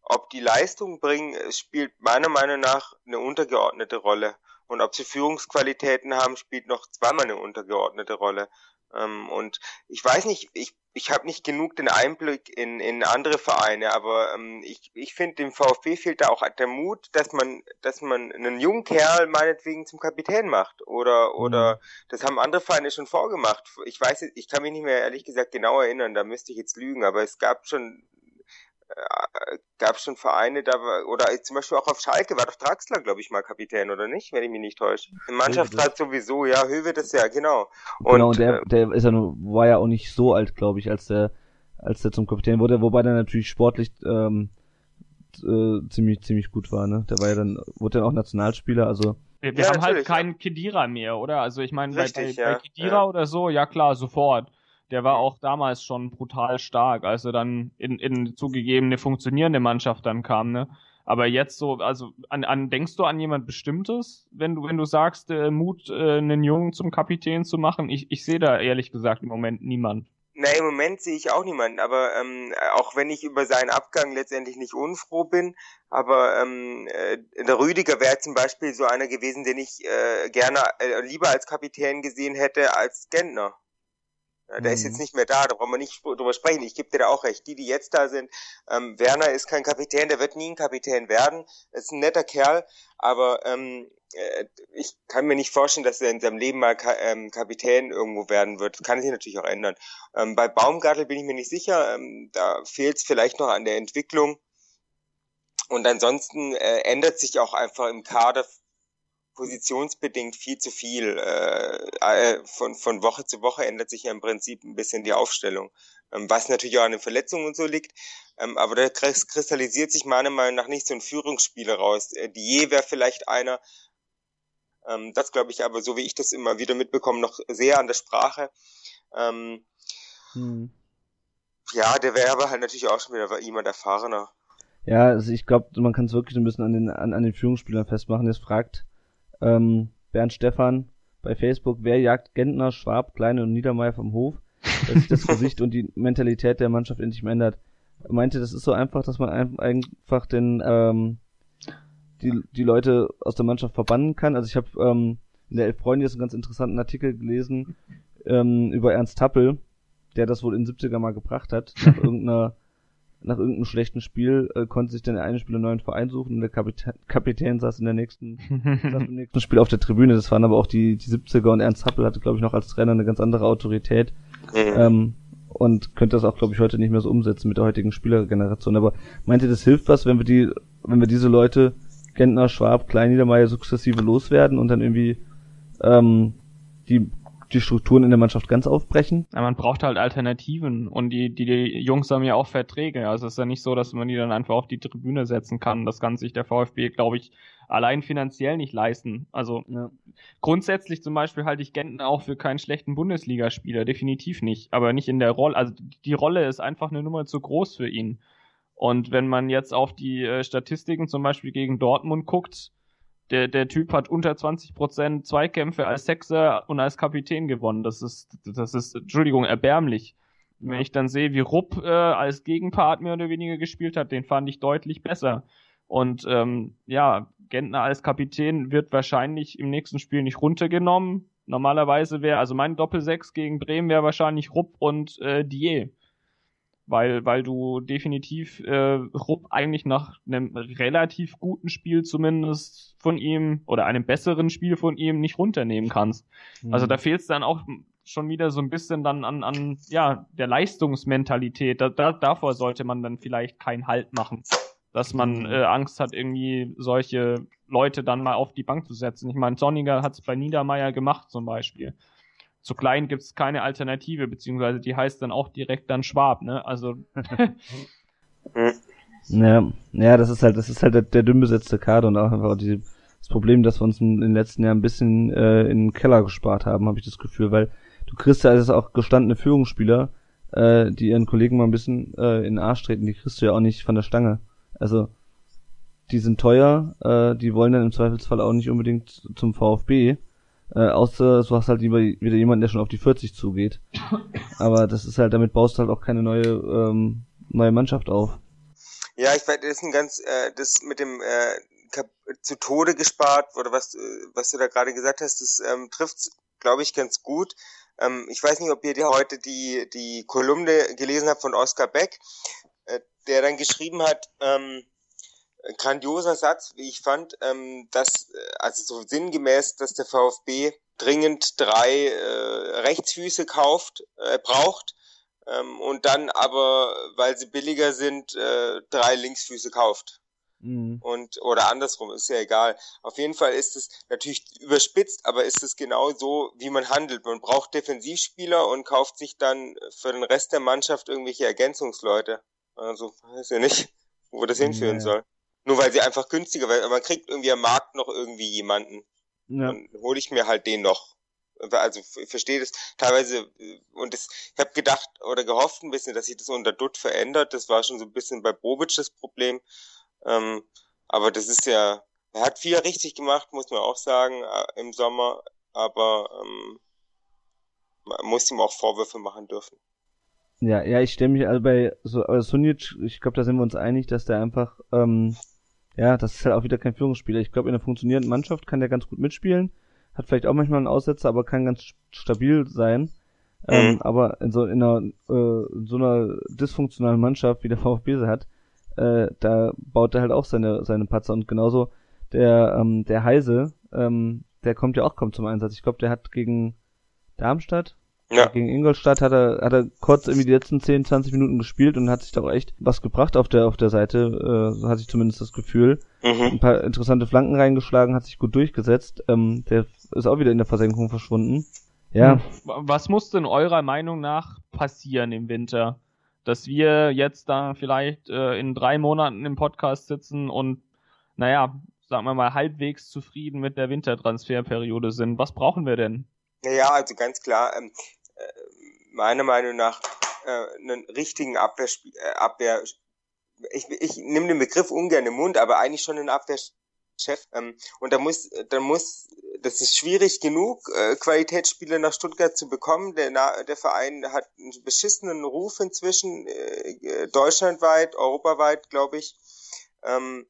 ob die Leistung bringen, spielt meiner Meinung nach eine untergeordnete Rolle. Und ob sie Führungsqualitäten haben, spielt noch zweimal eine untergeordnete Rolle. Ähm, und ich weiß nicht, ich, ich habe nicht genug den Einblick in, in andere Vereine, aber ähm, ich, ich finde, dem VfB fehlt da auch der Mut, dass man, dass man einen jungen Kerl meinetwegen zum Kapitän macht. Oder, oder mhm. das haben andere Vereine schon vorgemacht. Ich weiß, ich kann mich nicht mehr ehrlich gesagt genau erinnern, da müsste ich jetzt lügen, aber es gab schon äh, gab es schon Vereine, da war, oder zum Beispiel auch auf Schalke war doch Draxler, glaube ich, mal Kapitän, oder nicht, wenn ich mich nicht täusche. Im Mannschaftsrat sowieso, ja, Höwe das ja, genau. Und, genau, und der, äh, der ist ja nur, war ja auch nicht so alt, glaube ich, als der, als der zum Kapitän wurde, wobei der natürlich sportlich ähm, äh, ziemlich, ziemlich gut war, ne? Der war ja dann, wurde dann auch Nationalspieler, also. Wir, wir ja, haben halt keinen Kedira mehr, oder? Also ich meine, bei, bei, ja, bei Kedira ja. oder so, ja klar, sofort der war auch damals schon brutal stark, als er dann in, in zugegebene funktionierende Mannschaft dann kam, ne? Aber jetzt so, also an, an denkst du an jemand Bestimmtes, wenn du wenn du sagst, äh, Mut, äh, einen Jungen zum Kapitän zu machen? Ich, ich sehe da ehrlich gesagt im Moment niemand. Na, im Moment sehe ich auch niemanden, aber ähm, auch wenn ich über seinen Abgang letztendlich nicht unfroh bin, aber ähm, äh, der Rüdiger wäre zum Beispiel so einer gewesen, den ich äh, gerne äh, lieber als Kapitän gesehen hätte als Gentner. Ja, der mhm. ist jetzt mhm. nicht mehr da, da brauchen wir nicht drüber sprechen. Ich gebe dir da auch recht. Die, die jetzt da sind, ähm, Werner ist kein Kapitän, der wird nie ein Kapitän werden. Ist ein netter Kerl, aber ähm, äh, ich kann mir nicht vorstellen, dass er in seinem Leben mal Ka ähm, Kapitän irgendwo werden wird. Kann sich natürlich auch ändern. Ähm, bei Baumgartel bin ich mir nicht sicher. Ähm, da fehlt es vielleicht noch an der Entwicklung. Und ansonsten äh, ändert sich auch einfach im Kader positionsbedingt viel zu viel. Äh, äh, von, von Woche zu Woche ändert sich ja im Prinzip ein bisschen die Aufstellung, ähm, was natürlich auch an den Verletzungen und so liegt. Ähm, aber da kristallisiert sich meiner Meinung nach nicht so ein Führungsspieler raus. Äh, Die wäre vielleicht einer, ähm, das glaube ich aber, so wie ich das immer wieder mitbekomme, noch sehr an der Sprache. Ähm, hm. Ja, der wäre aber halt natürlich auch schon wieder jemand erfahrener. Ja, also ich glaube, man kann es wirklich ein bisschen an den, an, an den Führungsspielern festmachen. Jetzt fragt ähm, Bernd Stefan bei Facebook, wer jagt Gentner, Schwab, Kleine und Niedermeyer vom Hof, dass sich das Gesicht und die Mentalität der Mannschaft endlich mal ändert. Er meinte, das ist so einfach, dass man einfach den ähm, die, die Leute aus der Mannschaft verbannen kann. Also ich habe ähm, in der Elf Freunde jetzt einen ganz interessanten Artikel gelesen ähm, über Ernst Tappel, der das wohl in 70er mal gebracht hat, nach irgendeiner nach irgendeinem schlechten Spiel äh, konnte sich dann der eine Spieler einen neuen Verein suchen und der Kapitän, Kapitän saß in der nächsten, saß im nächsten Spiel auf der Tribüne. Das waren aber auch die, die 70er und Ernst Happel hatte, glaube ich, noch als Trainer eine ganz andere Autorität. Mhm. Ähm, und könnte das auch, glaube ich, heute nicht mehr so umsetzen mit der heutigen Spielergeneration. Aber meint ihr, das hilft was, wenn wir die, wenn wir diese Leute, Gentner, Schwab, Klein, Niedermeyer sukzessive loswerden und dann irgendwie ähm, die die Strukturen in der Mannschaft ganz aufbrechen? Ja, man braucht halt Alternativen und die, die, die Jungs haben ja auch Verträge. Also es ist ja nicht so, dass man die dann einfach auf die Tribüne setzen kann. Das kann sich der VfB, glaube ich, allein finanziell nicht leisten. Also Ja. grundsätzlich zum Beispiel halte ich Genten auch für keinen schlechten Bundesligaspieler, definitiv nicht. Aber nicht in der Rolle. Also die Rolle ist einfach eine Nummer zu groß für ihn. Und wenn man jetzt auf die äh, Statistiken zum Beispiel gegen Dortmund guckt, der, der Typ hat unter 20% Zweikämpfe als Sechser und als Kapitän gewonnen. Das ist, das ist, Entschuldigung, erbärmlich. Wenn ich dann sehe, wie Rupp äh, als Gegenpart mehr oder weniger gespielt hat, den fand ich deutlich besser. Und ähm, ja, Gentner als Kapitän wird wahrscheinlich im nächsten Spiel nicht runtergenommen. Normalerweise wäre, also mein Doppelsechs gegen Bremen wäre wahrscheinlich Rupp und äh, Die. Weil, weil du definitiv äh, Rupp eigentlich nach einem relativ guten Spiel zumindest von ihm oder einem besseren Spiel von ihm nicht runternehmen kannst. Also da fehlt es dann auch schon wieder so ein bisschen dann an, an ja, der Leistungsmentalität. Da, da, davor sollte man dann vielleicht keinen Halt machen. Dass man äh, Angst hat, irgendwie solche Leute dann mal auf die Bank zu setzen. Ich meine, Sonniger hat es bei Niedermeyer gemacht zum Beispiel. Zu klein gibt es keine Alternative, beziehungsweise die heißt dann auch direkt dann Schwab, ne? Also Ja, ja, das ist halt, das ist halt der, der dünn besetzte Kader und auch einfach die, das Problem, dass wir uns in, den letzten Jahren ein bisschen äh, in den Keller gespart haben, habe ich das Gefühl, weil du kriegst ja also auch gestandene Führungsspieler, äh, die ihren Kollegen mal ein bisschen äh, in den Arsch treten, die kriegst du ja auch nicht von der Stange. Also die sind teuer, äh, die wollen dann im Zweifelsfall auch nicht unbedingt zum VfB, äh, außer du hast halt lieber wieder jemanden, der schon auf die 40 zugeht. Aber das ist halt, damit baust du halt auch keine neue ähm, neue Mannschaft auf. Ja, ich weiß, das ist ein ganz, äh, das mit dem äh, zu Tode gespart oder was, äh, was du da gerade gesagt hast, das ähm, trifft, glaube ich, ganz gut. Ähm, ich weiß nicht, ob ihr dir heute die die Kolumne gelesen habt von Oskar Beck, äh, der dann geschrieben hat, ähm, grandioser Satz, wie ich fand, ähm, dass, äh, also so sinngemäß, dass der VfB dringend drei äh, Rechtsfüße kauft, äh, braucht ähm, und dann aber, weil sie billiger sind, äh, drei Linksfüße kauft. Mhm. Und oder andersrum, ist ja egal. Auf jeden Fall ist es natürlich überspitzt, aber ist es genau so, wie man handelt. Man braucht Defensivspieler und kauft sich dann für den Rest der Mannschaft irgendwelche Ergänzungsleute. Also weiß ja nicht, wo das hinführen Ja. soll. Nur weil sie einfach günstiger, weil man kriegt irgendwie am Markt noch irgendwie jemanden. Ja. Dann hole ich mir halt den noch. Also ich verstehe das teilweise äh, und das, ich habe gedacht oder gehofft ein bisschen, dass sich das unter Dutt verändert. Das war schon so ein bisschen bei Bobic das Problem. Ähm, aber das ist ja, er hat viel richtig gemacht, muss man auch sagen, äh, im Sommer. Aber ähm, man muss ihm auch Vorwürfe machen dürfen. Ja, ja, ich stelle mich also bei so also Sunic, ich glaube, da sind wir uns einig, dass der einfach, ähm, ja, das ist halt auch wieder kein Führungsspieler. Ich glaube, in einer funktionierenden Mannschaft kann der ganz gut mitspielen, hat vielleicht auch manchmal einen Aussetzer, aber kann ganz stabil sein. Ähm, Mhm. aber in so in einer äh, in so einer dysfunktionalen Mannschaft, wie der VfB sie hat, äh, da baut er halt auch seine seine Patzer und genauso der ähm, der Heise, ähm, der kommt ja auch kaum zum Einsatz. Ich glaube, der hat gegen Darmstadt Ja. gegen Ingolstadt hat er, hat er kurz irgendwie die letzten 10, 20 Minuten gespielt und hat sich doch echt was gebracht auf der, auf der Seite, äh, so hatte ich zumindest das Gefühl. Mhm. Ein paar interessante Flanken reingeschlagen, hat sich gut durchgesetzt. Ähm, der ist auch wieder in der Versenkung verschwunden. Ja, Was muss denn eurer Meinung nach passieren im Winter? Dass wir jetzt da vielleicht äh, in drei Monaten im Podcast sitzen und, naja, sagen wir mal, halbwegs zufrieden mit der Wintertransferperiode sind. Was brauchen wir denn? Naja, also ganz klar, ähm, äh, meiner Meinung nach äh, einen richtigen Abwehrspiel, äh, Abwehr, ich, ich nehme den Begriff ungern im Mund, aber eigentlich schon einen Abwehrchef. Ähm, und da muss, da muss, das ist schwierig genug, äh, Qualitätsspieler nach Stuttgart zu bekommen. Der, der Verein hat einen beschissenen Ruf inzwischen, äh, äh, deutschlandweit, europaweit, glaube ich. Ähm,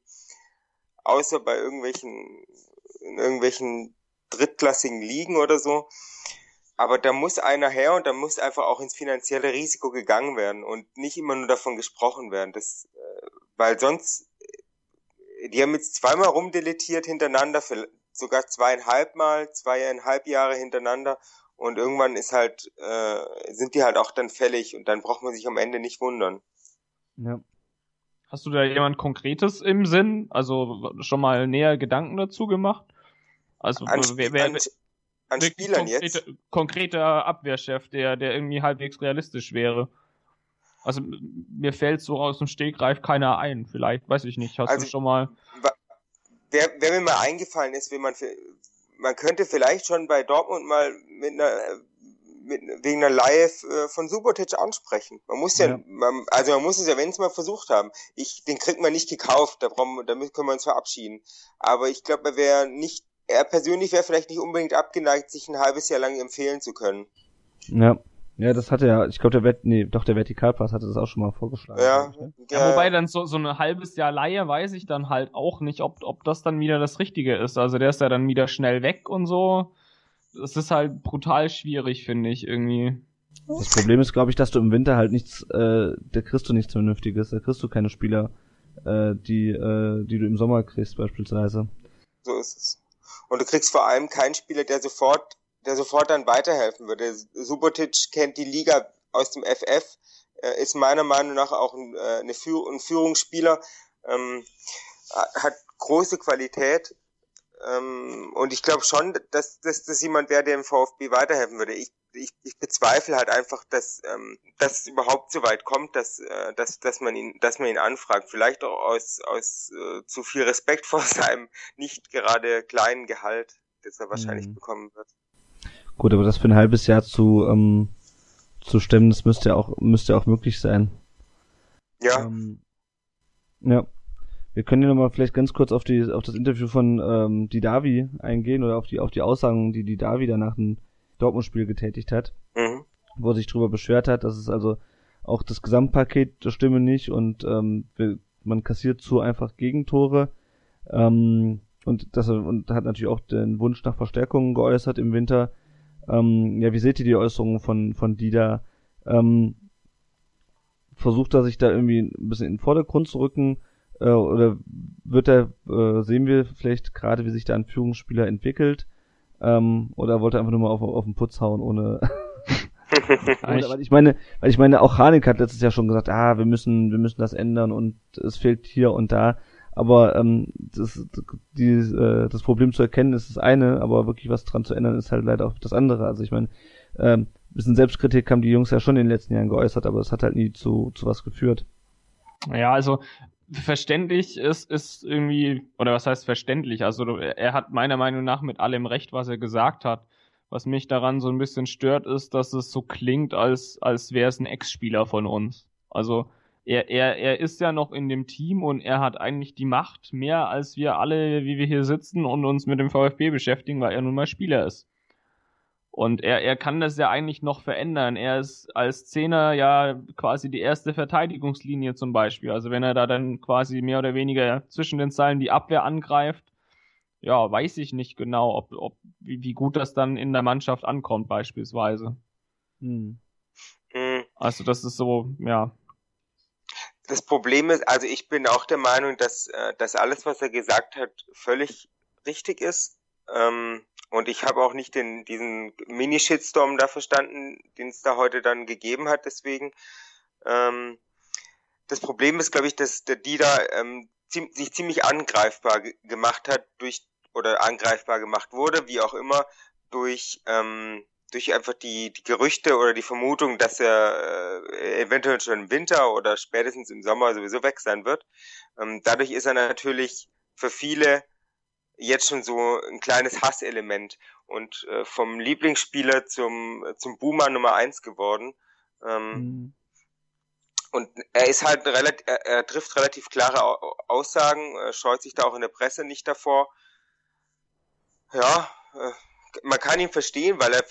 außer bei irgendwelchen, in irgendwelchen drittklassigen Ligen oder so. Aber da muss einer her und da muss einfach auch ins finanzielle Risiko gegangen werden und nicht immer nur davon gesprochen werden. Das, äh, weil sonst, äh, die haben jetzt zweimal rumdeletiert hintereinander, sogar zweieinhalb Mal, zweieinhalb Jahre hintereinander Und irgendwann ist halt, äh, sind die halt auch dann fällig und dann braucht man sich am Ende nicht wundern. Ja. Hast du da jemand Konkretes im Sinn? Also schon mal näher Gedanken dazu gemacht? Also An, wer, wer, an, an Spielern konkrete, jetzt? Konkreter Abwehrchef, der, der irgendwie halbwegs realistisch wäre. Also mir fällt so aus dem Stegreif keiner ein. Vielleicht, weiß ich nicht. Hast Also, du schon mal. Wer, wer mir mal eingefallen ist, wenn man für, man könnte vielleicht schon bei Dortmund mal mit einer mit, wegen einer Laie äh, von Subotic ansprechen. Man muss ja, Ja. Man, also man muss es ja wenigstens mal versucht haben. Ich, den kriegt man nicht gekauft, da brauchen damit können wir uns verabschieden. Aber ich glaube, er wäre nicht, er persönlich wäre vielleicht nicht unbedingt abgeneigt, sich ein halbes Jahr lang empfehlen zu können. Ja. Ja, das hatte ja, ich glaube, der Wert, nee, doch, der Vertikalpass hatte das auch schon mal vorgeschlagen. Ja, ich, ne? Ja, wobei dann so, so ein halbes Jahr Laie weiß ich dann halt auch nicht, ob, ob das dann wieder das Richtige ist. Also der ist ja dann wieder schnell weg und so. Das ist halt brutal schwierig, finde ich, irgendwie. Das Problem ist, glaube ich, dass du im Winter halt nichts, äh, da kriegst du nichts Vernünftiges, da kriegst du keine Spieler, äh, die, äh, die du im Sommer kriegst, beispielsweise. So ist es. Und du kriegst vor allem keinen Spieler, der sofort, der sofort dann weiterhelfen würde. Subotic kennt die Liga aus dem FF, äh, ist meiner Meinung nach auch ein, äh, eine Führ ein Führungsspieler, ähm, hat große Qualität. Ähm, und ich glaube schon, dass, dass das jemand wäre, der dem VfB weiterhelfen würde. Ich, ich, ich bezweifle halt einfach, dass, ähm, dass es überhaupt so weit kommt, dass, äh, dass, dass man ihn, dass man ihn anfragt. Vielleicht auch aus, aus äh, zu viel Respekt vor seinem nicht gerade kleinen Gehalt, das er wahrscheinlich Mhm. bekommen wird. Gut, aber das für ein halbes Jahr zu, ähm, zu stemmen, das müsste ja auch, müsste ja auch möglich sein. Ja, Ähm, ja. Wir können ja nochmal vielleicht ganz kurz auf die, auf das Interview von ähm, Didavi eingehen oder auf die, auf die Aussagen, die Didavi danach dem Dortmund-Spiel getätigt hat, mhm. wo er sich drüber beschwert hat, dass es also auch das Gesamtpaket der Stimme nicht und ähm, man kassiert zu einfach Gegentore. Ähm, und das und hat natürlich auch den Wunsch nach Verstärkungen geäußert im Winter. Ähm, ja, wie seht ihr die Äußerungen von von Dida? Ähm, versucht er sich da irgendwie ein bisschen in den Vordergrund zu rücken äh, oder wird er äh, sehen wir vielleicht gerade, wie sich da ein Führungsspieler entwickelt? Ähm, oder wollte einfach nur mal auf, auf den Putz hauen, ohne Oder, weil ich meine, weil ich meine, auch Hanik hat letztes Jahr schon gesagt, ah, wir müssen, wir müssen das ändern und es fehlt hier und da. Aber ähm, das, die, äh, das Problem zu erkennen ist das eine, aber wirklich was dran zu ändern ist halt leider auch das andere. Also ich meine, ähm, ein bisschen Selbstkritik haben die Jungs ja schon in den letzten Jahren geäußert, aber es hat halt nie zu, zu was geführt. Ja, also verständlich ist, ist irgendwie, oder was heißt verständlich? Also er hat meiner Meinung nach mit allem recht, was er gesagt hat. Was mich daran so ein bisschen stört, ist, dass es so klingt, als, als wäre es ein Ex-Spieler von uns. Also er, er, er ist ja noch in dem Team und er hat eigentlich die Macht mehr als wir alle, wie wir hier sitzen und uns mit dem VfB beschäftigen, weil er nun mal Spieler ist. Und er, er kann das ja eigentlich noch verändern. Er ist als Zehner ja quasi die erste Verteidigungslinie zum Beispiel. Also wenn er da dann quasi mehr oder weniger zwischen den Zeilen die Abwehr angreift, ja, weiß ich nicht genau, ob, ob wie, wie gut das dann in der Mannschaft ankommt beispielsweise. Hm. Mhm. Also das ist so, ja. Das Problem ist, also ich bin auch der Meinung, dass, äh, dass alles, was er gesagt hat, völlig richtig ist. Ähm, und ich habe auch nicht den, diesen Mini-Shitstorm da verstanden, den es da heute dann gegeben hat, deswegen. Ähm, das Problem ist, glaube ich, dass der Dida ähm, ziem sich ziemlich angreifbar ge gemacht hat durch oder angreifbar gemacht wurde, wie auch immer, durch ähm, durch einfach die, die Gerüchte oder die Vermutung, dass er äh, eventuell schon im Winter oder spätestens im Sommer sowieso weg sein wird. Ähm, dadurch ist er natürlich für viele jetzt schon so ein kleines Hasselement und äh, vom Lieblingsspieler zum, zum Boomer Nummer eins geworden. Ähm, Hm. und er ist halt relativ, er, er trifft relativ klare Au- Aussagen, scheut sich da auch in der Presse nicht davor. Ja, äh, man kann ihn verstehen, weil er,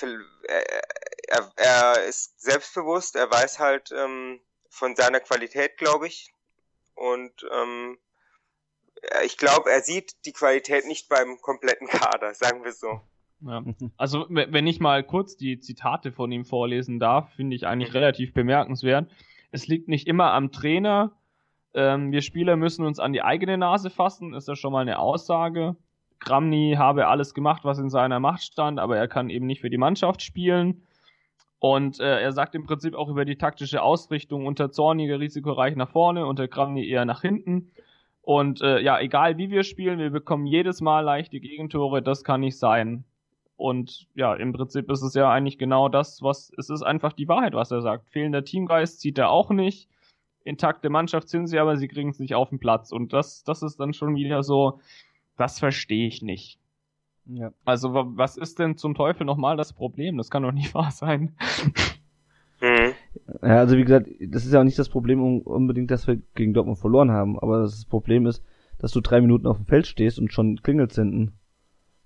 er, er, ist selbstbewusst, er weiß halt ähm, von seiner Qualität, glaube ich. Und ähm, ich glaube, er sieht die Qualität nicht beim kompletten Kader, sagen wir so. Ja. Also, we- wenn ich mal kurz die Zitate von ihm vorlesen darf, finde ich eigentlich relativ bemerkenswert. Es liegt nicht immer am Trainer. Ähm, wir Spieler müssen uns an die eigene Nase fassen, ist ja schon mal eine Aussage. Kramny habe alles gemacht, was in seiner Macht stand, aber er kann eben nicht für die Mannschaft spielen. Und äh, er sagt im Prinzip auch über die taktische Ausrichtung unter Zorniger risikoreich nach vorne, unter Kramny eher nach hinten. Und äh, ja, egal wie wir spielen, wir bekommen jedes Mal leichte Gegentore, das kann nicht sein. Und ja, im Prinzip ist es ja eigentlich genau das, was es ist einfach die Wahrheit, was er sagt. Fehlender Teamgeist zieht er auch nicht. Intakte Mannschaft sind sie, aber sie kriegen es nicht auf den Platz. Und das, das ist dann schon wieder so, das verstehe ich nicht. Ja. Also was ist denn zum Teufel nochmal das Problem? Das kann doch nicht wahr sein. Ja, also wie gesagt, das ist ja auch nicht das Problem unbedingt, dass wir gegen Dortmund verloren haben, aber das Problem ist, dass du drei Minuten auf dem Feld stehst und schon klingelt hinten.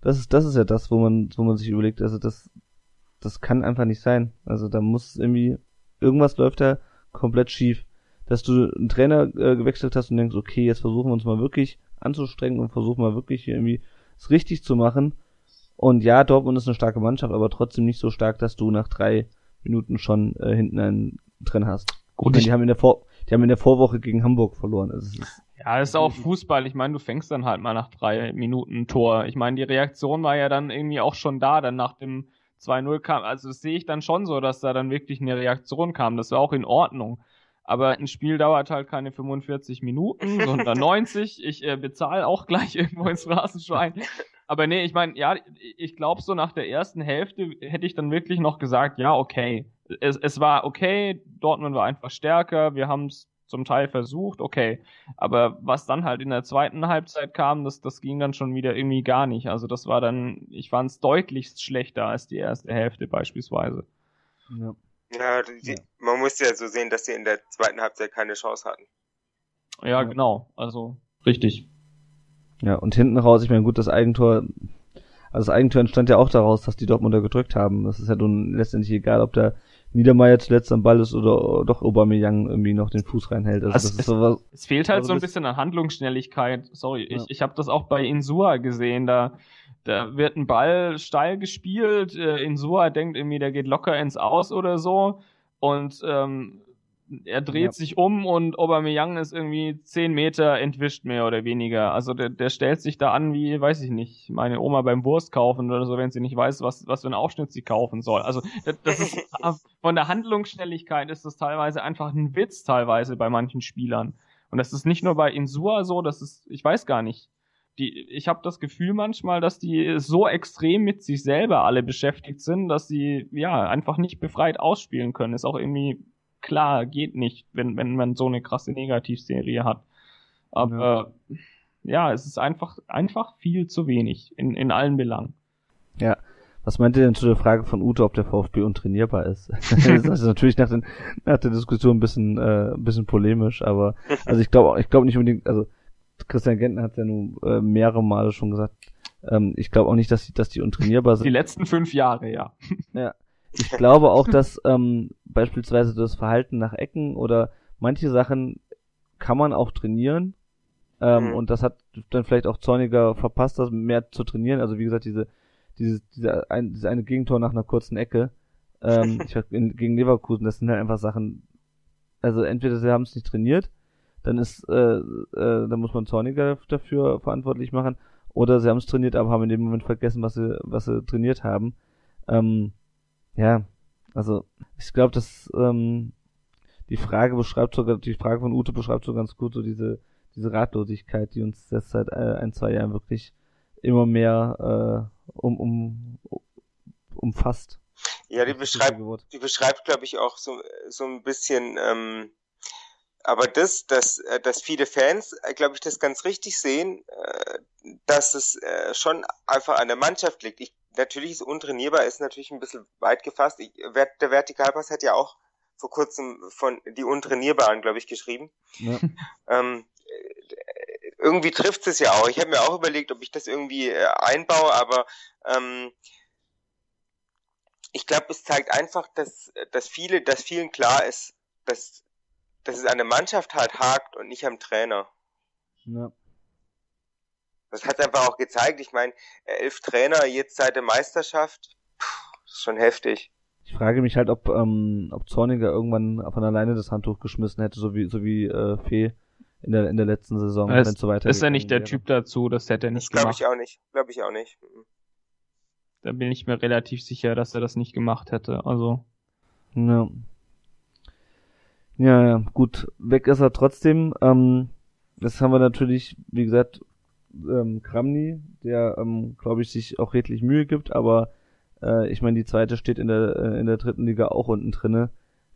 Das ist, das ist ja das, wo man, wo man sich überlegt, also das, das kann einfach nicht sein. Also da muss irgendwie, irgendwas läuft da komplett schief. Dass du einen Trainer äh, gewechselt hast und denkst, okay, jetzt versuchen wir uns mal wirklich anzustrengen und versuchen mal wirklich hier irgendwie es richtig zu machen. Und ja, Dortmund ist eine starke Mannschaft, aber trotzdem nicht so stark, dass du nach drei Minuten schon äh, hinten einen drin hast. Gut, meine, die haben in der Vor die haben in der Vorwoche gegen Hamburg verloren. Also es ist ja, das ist auch Fußball. Ich meine, du fängst dann halt mal nach drei Minuten Tor. Ich meine, die Reaktion war ja dann irgendwie auch schon da, dann nach dem 2-0 kam. Also das sehe ich dann schon so, dass da dann wirklich eine Reaktion kam. Das war auch in Ordnung. Aber ein Spiel dauert halt keine 45 Minuten, sondern 90. Ich äh, bezahle auch gleich irgendwo ins Rasenschwein. Aber nee, ich meine, ja, ich glaube so nach der ersten Hälfte hätte ich dann wirklich noch gesagt, ja, okay. Es, es war okay, Dortmund war einfach stärker, wir haben es zum Teil versucht, okay. Aber was dann halt in der zweiten Halbzeit kam, das, das ging dann schon wieder irgendwie gar nicht. Also das war dann, ich fand es deutlichst schlechter als die erste Hälfte beispielsweise. Ja. Ja, die, ja, man muss ja so sehen, dass sie in der zweiten Halbzeit keine Chance hatten. Ja, ja. genau. Also richtig. Ja, und hinten raus, ich meine, gut, das Eigentor, also das Eigentor entstand ja auch daraus, dass die Dortmunder gedrückt haben. Das ist ja nun letztendlich egal, ob der Niedermeyer zuletzt am Ball ist oder doch Aubameyang irgendwie noch den Fuß reinhält. Also, also das ist sowas, es fehlt halt also so ein bisschen an Handlungsschnelligkeit. Sorry, ja. ich, ich habe das auch bei Insua gesehen. Da, da wird ein Ball steil gespielt. Äh, Insua denkt irgendwie, der geht locker ins Aus oder so. Und ähm, er dreht ja. sich um und Aubameyang ist irgendwie zehn Meter entwischt mehr oder weniger. Also der, der stellt sich da an wie, weiß ich nicht, meine Oma beim Wurst kaufen oder so, wenn sie nicht weiß, was, was für einen Aufschnitt sie kaufen soll. Also das, das ist von der Handlungsschnelligkeit ist das teilweise einfach ein Witz teilweise bei manchen Spielern. Und das ist nicht nur bei Insua so, das ist, ich weiß gar nicht. Die, ich habe das Gefühl manchmal, dass die so extrem mit sich selber alle beschäftigt sind, dass sie ja einfach nicht befreit ausspielen können. Ist auch irgendwie klar, geht nicht, wenn, wenn man so eine krasse Negativserie hat. Aber ja. ja, es ist einfach, einfach viel zu wenig in, in allen Belangen. Ja. Was meint ihr denn zu der Frage von Ute, ob der VfB untrainierbar ist? das ist natürlich nach, den, nach der Diskussion ein bisschen, äh, ein bisschen polemisch, aber also ich glaube ich glaube nicht unbedingt, also Christian Gentner hat ja nun äh, mehrere Male schon gesagt, ähm, ich glaube auch nicht, dass die, dass die untrainierbar sind. Die letzten fünf Jahre, ja. Ja, ich glaube auch, dass ähm, beispielsweise das Verhalten nach Ecken oder manche Sachen kann man auch trainieren. Ähm, mhm. Und das hat dann vielleicht auch Zorniger verpasst, das mehr zu trainieren. Also wie gesagt, diese, diese, diese, ein, diese eine Gegentor nach einer kurzen Ecke ähm, ich hab in, gegen Leverkusen, das sind halt einfach Sachen. Also entweder sie haben es nicht trainiert, dann ist, äh, äh, dann muss man Zorniger dafür verantwortlich machen, oder sie haben es trainiert, aber haben in dem Moment vergessen, was sie, was sie trainiert haben. Ähm, ja, also ich glaube, dass ähm, die Frage beschreibt sogar, die Frage von Ute beschreibt so ganz gut so diese diese Ratlosigkeit, die uns jetzt seit äh, ein, zwei Jahren wirklich immer mehr äh, um, um, umfasst. Ja, die beschreibt, die beschreibt, glaube ich, auch so, so ein bisschen, ähm, aber das, dass, äh, dass viele Fans, äh, glaube ich, das ganz richtig sehen, äh, dass es schon einfach an der Mannschaft liegt. Ich natürlich ist untrainierbar, ist natürlich ein bisschen weit gefasst. Ich, der Vertikalpass hat ja auch vor kurzem von die Untrainierbaren, glaube ich, geschrieben. Ja. Ähm, irgendwie trifft es ja auch. Ich habe mir auch überlegt, ob ich das irgendwie äh, einbaue, aber ähm, ich glaube, es zeigt einfach, dass, dass viele, dass vielen klar ist, dass, dass es an der Mannschaft halt hakt und nicht am Trainer. Ja. Das hat einfach auch gezeigt. Ich meine, elf Trainer jetzt seit der Meisterschaft, pff, ist schon heftig. Ich frage mich halt, ob, ähm, ob Zorniger irgendwann von alleine das Handtuch geschmissen hätte, so wie, so wie äh, Fee in der, in der letzten Saison, wenn es so weiter Ist er nicht der Typ dazu, das hätte er Das nicht glaube gemacht. ich auch nicht. Glaube ich auch nicht. Mhm. Da bin ich mir relativ sicher, dass er das nicht gemacht hätte. Also, Ja. Ja, ja, gut. Weg ist er trotzdem. Ähm, das haben wir natürlich, wie gesagt, ähm, Kramny, der, ähm, glaube ich, sich auch redlich Mühe gibt, aber äh, ich meine, die zweite steht in der, äh, in der dritten Liga auch unten drinne.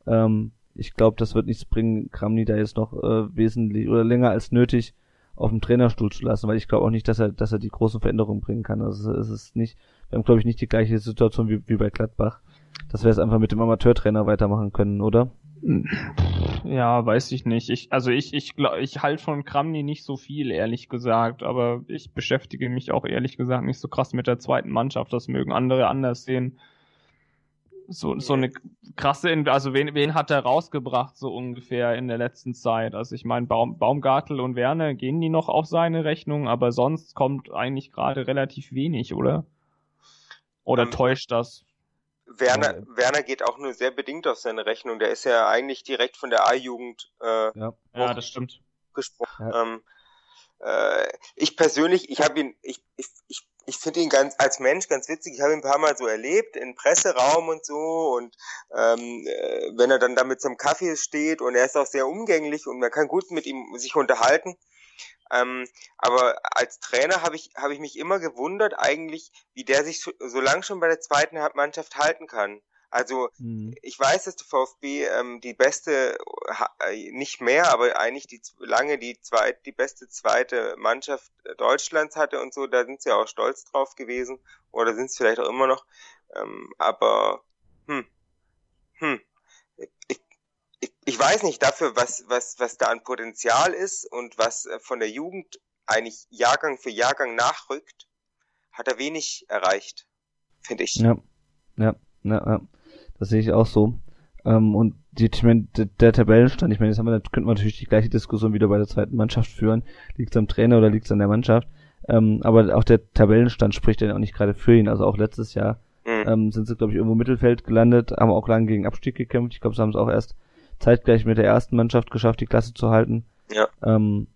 Ähm, ich glaube, das wird nichts bringen, Kramny da jetzt noch äh, wesentlich oder länger als nötig auf dem Trainerstuhl zu lassen, weil ich glaube auch nicht, dass er, dass er die großen Veränderungen bringen kann. Also es ist nicht, wir haben glaube ich nicht die gleiche Situation wie, wie bei Gladbach, dass wir es einfach mit dem Amateurtrainer weitermachen können, oder? Ja, weiß ich nicht. Ich, also ich, ich glaube, ich halte von Kramny nicht so viel, ehrlich gesagt, aber ich beschäftige mich auch ehrlich gesagt nicht so krass mit der zweiten Mannschaft. Das mögen andere anders sehen. So, so eine krasse, In- also wen, wen hat er rausgebracht, so ungefähr in der letzten Zeit? Also ich meine, Baum, Baumgartel und Werner gehen die noch auf seine Rechnung, aber sonst kommt eigentlich gerade relativ wenig, oder? Oder Ähm, täuscht das? Werner, Ja. Werner geht auch nur sehr bedingt auf seine Rechnung. Der ist ja eigentlich direkt von der A-Jugend äh, Ja. Ja, das stimmt. gesprungen. Ja. Ähm, äh, ich persönlich, ich habe ihn, ich, ich, ich, ich finde ihn ganz als Mensch ganz witzig. Ich habe ihn ein paar Mal so erlebt in Presseraum und so und ähm, äh, wenn er dann da mit so einem Kaffee steht und er ist auch sehr umgänglich und man kann gut mit ihm sich unterhalten. Ähm, aber als Trainer habe ich habe ich mich immer gewundert eigentlich, wie der sich so, so lang schon bei der zweiten Mannschaft halten kann. Also Hm. ich weiß, dass der VfB ähm, die beste, äh, nicht mehr, aber eigentlich die lange die zweit, die beste zweite Mannschaft äh, Deutschlands hatte und so. Da sind sie auch stolz drauf gewesen oder sind es vielleicht auch immer noch. Ähm, aber hm, hm, ich, ich, ich weiß nicht dafür, was was was da an Potenzial ist und was äh, von der Jugend eigentlich Jahrgang für Jahrgang nachrückt, hat er wenig erreicht, finde ich. Ja, ja, ja, ja. Das sehe ich auch so. Ähm, und die, ich meine, der, der Tabellenstand, ich meine, jetzt haben wir, könnten wir natürlich die gleiche Diskussion wieder bei der zweiten Mannschaft führen. Liegt es am Trainer oder liegt es an der Mannschaft? Ähm, aber auch der Tabellenstand spricht ja auch nicht gerade für ihn. Also auch letztes Jahr Hm. ähm, sind sie, glaube ich, irgendwo im Mittelfeld gelandet, haben auch lange gegen Abstieg gekämpft. Ich glaube, sie haben es auch erst zeitgleich mit der ersten Mannschaft geschafft, die Klasse zu halten. Ja. Ähm,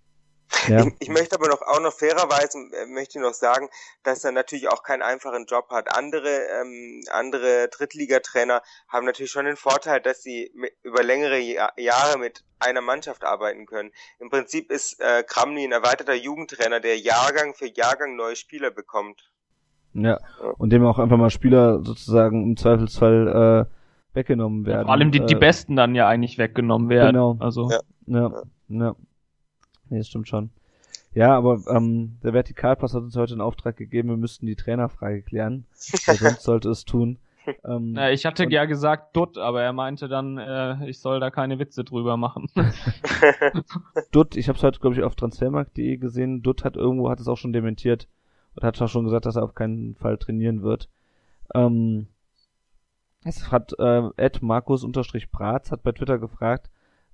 ja. Ich, ich möchte aber noch auch noch fairerweise äh, möchte ich noch sagen, dass er natürlich auch keinen einfachen Job hat. Andere ähm, andere Drittligatrainer haben natürlich schon den Vorteil, dass sie mit, über längere Ja- Jahre mit einer Mannschaft arbeiten können. Im Prinzip ist äh, Kramny ein erweiterter Jugendtrainer, der Jahrgang für Jahrgang neue Spieler bekommt. Ja, und dem auch einfach mal Spieler sozusagen im Zweifelsfall äh, weggenommen werden. Vor allem die, die äh, Besten dann ja eigentlich weggenommen werden. Genau. Also, Ja. Ja, ja. Nee, das stimmt schon. Ja, aber ähm, der Vertikalpass hat uns heute einen Auftrag gegeben, wir müssten die Trainerfrage klären. Wer sonst sollte es tun. Ähm, Na, ich hatte Und- ja gesagt Dutt, aber er meinte dann, äh, ich soll da keine Witze drüber machen. Dutt, ich habe es heute, glaube ich, auf transfermarkt.de gesehen. Dutt hat irgendwo, hat es auch schon dementiert und hat auch schon gesagt, dass er auf keinen Fall trainieren wird. Ähm, es hat äh, Ed Markus unterstrich Bratz hat bei Twitter gefragt,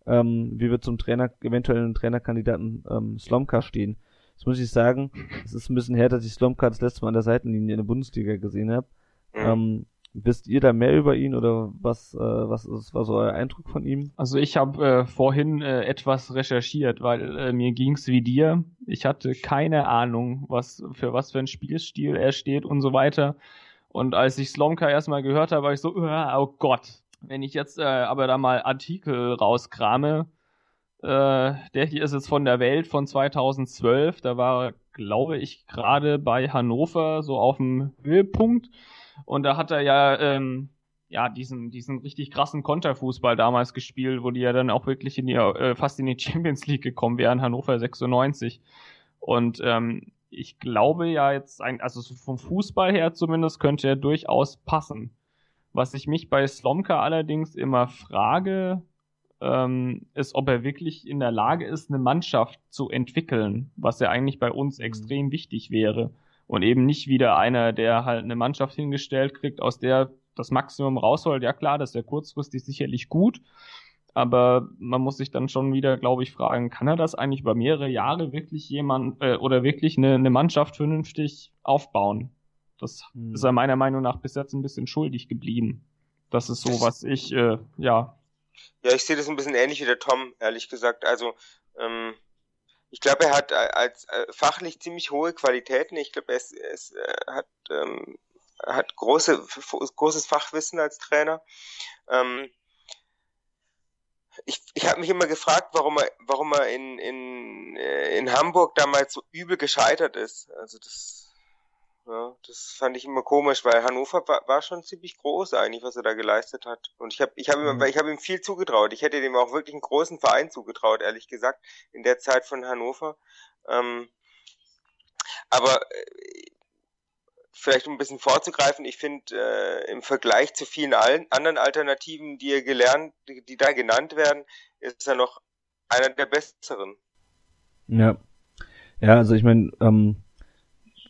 ähm, wie wir zum Trainer, eventuellen Trainerkandidaten ähm, Slomka stehen. Jetzt muss ich sagen, es ist ein bisschen her, dass ich Slomka das letzte Mal an der Seitenlinie in der Bundesliga gesehen habe. Mhm. Ähm, wisst ihr da mehr über ihn oder was, äh, was ist, war so euer Eindruck von ihm? Also ich habe äh, vorhin äh, etwas recherchiert, weil äh, mir ging's wie dir. Ich hatte keine Ahnung, was für was für ein Spielstil er steht und so weiter. Und als ich Slomka erstmal gehört habe, war ich so, "Uah, oh Gott. Wenn ich jetzt äh, aber da mal Artikel rauskrame, äh, der hier ist jetzt von der Welt von 2012, da war, glaube ich, gerade bei Hannover so auf dem Höhepunkt. Und da hat er ja ähm, ja, diesen, diesen richtig krassen Konterfußball damals gespielt, wo die ja dann auch wirklich in die, äh, fast in die Champions League gekommen wären, Hannover 96. Und ähm, ich glaube ja jetzt, ein, also so vom Fußball her zumindest, könnte er durchaus passen. Was ich mich bei Slomka allerdings immer frage, ähm, ist, ob er wirklich in der Lage ist, eine Mannschaft zu entwickeln, was ja eigentlich bei uns extrem wichtig wäre. Und eben nicht wieder einer, der halt eine Mannschaft hingestellt kriegt, aus der das Maximum rausholt. Ja klar, das ist ja kurzfristig sicherlich gut, aber man muss sich dann schon wieder, glaube ich, fragen, kann er das eigentlich über mehrere Jahre wirklich jemand äh, oder wirklich eine, eine Mannschaft vernünftig aufbauen? Das Hm. ist er meiner Meinung nach bis jetzt ein bisschen schuldig geblieben. Das ist so, was ich, äh, ja, Ja, ich sehe das ein bisschen ähnlich wie der Tom, ehrlich gesagt. Also, ähm, ich glaube, er hat als äh, fachlich ziemlich hohe Qualitäten. Ich glaube, er, ist, er ist, äh, hat, ähm, hat große, großes Fachwissen als Trainer. Ähm, ich, ich habe mich immer gefragt, warum er, warum er in, in, äh, in Hamburg damals so übel gescheitert ist. Also das ja, das fand ich immer komisch, weil Hannover war, war schon ziemlich groß eigentlich, was er da geleistet hat. Und ich habe ich hab ihm, mhm. ich hab ihm viel zugetraut. Ich hätte dem auch wirklich einen großen Verein zugetraut, ehrlich gesagt, in der Zeit von Hannover. Ähm, aber äh, vielleicht um ein bisschen vorzugreifen, ich finde äh, im Vergleich zu vielen anderen Alternativen, die er gelernt, die, die da genannt werden, ist er noch einer der besseren. Ja. Ja, also ich meine, ähm,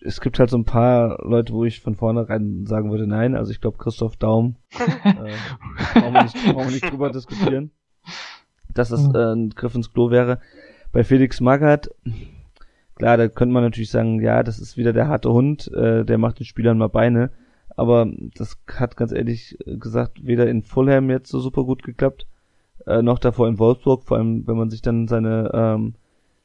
es gibt halt so ein paar Leute, wo ich von vornherein sagen würde, nein. Also ich glaube, Christoph Daum, äh, brauchen, wir nicht, brauchen wir nicht drüber diskutieren, dass das äh, ein Griff ins Klo wäre. Bei Felix Magath, klar, da könnte man natürlich sagen, ja, das ist wieder der harte Hund, äh, der macht den Spielern mal Beine. Aber das hat ganz ehrlich gesagt weder in Fulham jetzt so super gut geklappt, äh, noch davor in Wolfsburg, vor allem wenn man sich dann seine ähm,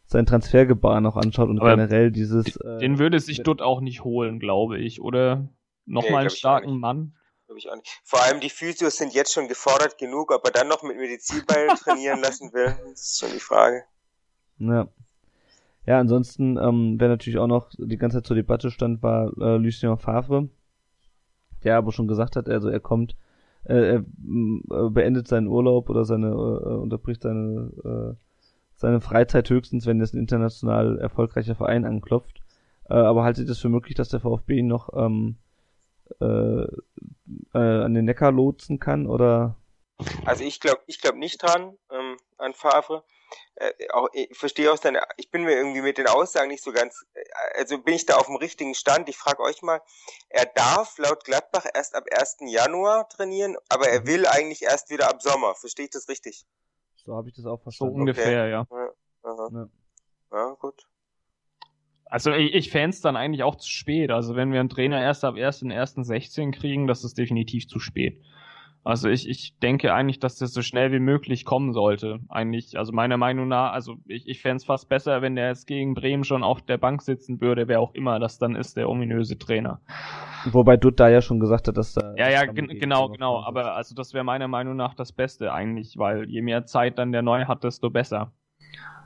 sein Transfergebaren auch anschaut und Aber generell dieses. Den, äh, den würde sich dort auch nicht holen, glaube ich, oder nochmal nee, einen starken Mann. Ich auch nicht. Vor allem die Physios sind jetzt schon gefordert genug, ob er dann noch mit Medizinball trainieren lassen will, das ist schon die Frage. Ja. Ja, ansonsten, ähm, wer natürlich auch noch die ganze Zeit zur Debatte stand, war äh, Lucien Favre, der aber schon gesagt hat, also er kommt, äh, er äh, beendet seinen Urlaub oder seine, äh, unterbricht seine äh, seine Freizeit höchstens, wenn das ein international erfolgreicher Verein anklopft. Äh, aber haltet es für möglich, dass der VfB ihn noch ähm, äh, äh, an den Neckar lotsen kann oder? Also ich glaube, ich glaube nicht dran ähm, an Favre. Äh, auch, ich verstehe aus deiner, ich bin mir irgendwie mit den Aussagen nicht so ganz, äh, also bin ich da auf dem richtigen Stand. Ich frage euch mal, er darf laut Gladbach erst ab 1. Januar trainieren, aber er will eigentlich erst wieder ab Sommer. Verstehe ich das richtig? So habe ich das auch verstanden. So ungefähr, okay. ja. Ja, ja. ja, gut. Also ich, ich fände dann eigentlich auch zu spät. Also wenn wir einen Trainer erst ab 1.1.16 kriegen, das ist definitiv zu spät. Also ich, ich denke eigentlich, dass das so schnell wie möglich kommen sollte. Eigentlich, also meiner Meinung nach, also ich, ich fände es fast besser, wenn der jetzt gegen Bremen schon auf der Bank sitzen würde, wer auch immer das dann ist, der ominöse Trainer. Wobei Dutt da ja schon gesagt hat, dass da. Ja, ja, genau, genau. Aber also das wäre meiner Meinung nach das Beste eigentlich, weil je mehr Zeit dann der Neu hat, desto besser.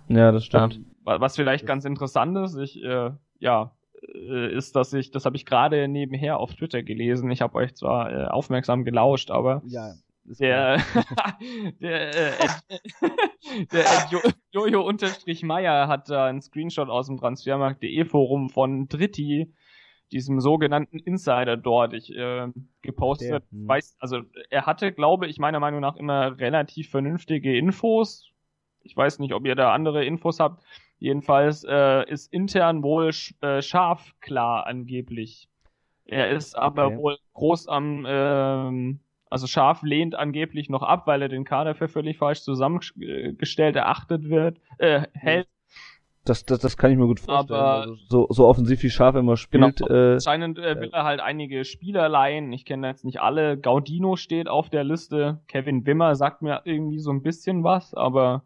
Ja, das stimmt. Ja, was vielleicht ganz interessant ist, ich, äh, ja, ist, dass ich, das habe ich gerade nebenher auf Twitter gelesen. Ich habe euch zwar äh, aufmerksam gelauscht, aber ja, der, der, äh, der jo Jojo unterstrich Meier hat da einen Screenshot aus dem Transfermarkt.de Forum von Dritti, diesem sogenannten Insider dort, ich äh, gepostet. Der, hm. weiß, also er hatte, glaube ich, meiner Meinung nach immer relativ vernünftige Infos. Ich weiß nicht, ob ihr da andere Infos habt. Jedenfalls äh, ist intern wohl äh, scharf klar angeblich. Er ist aber okay. wohl groß am, ähm, also scharf lehnt angeblich noch ab, weil er den Kader für völlig falsch zusammengestellt erachtet wird, äh, hält. Das, das, das kann ich mir gut vorstellen. Aber also so, so offensiv wie Scharf immer spielt. Genau, äh, anscheinend äh, will er halt einige Spieler leihen. Ich kenne jetzt nicht alle. Gaudino steht auf der Liste. Kevin Wimmer sagt mir irgendwie so ein bisschen was, aber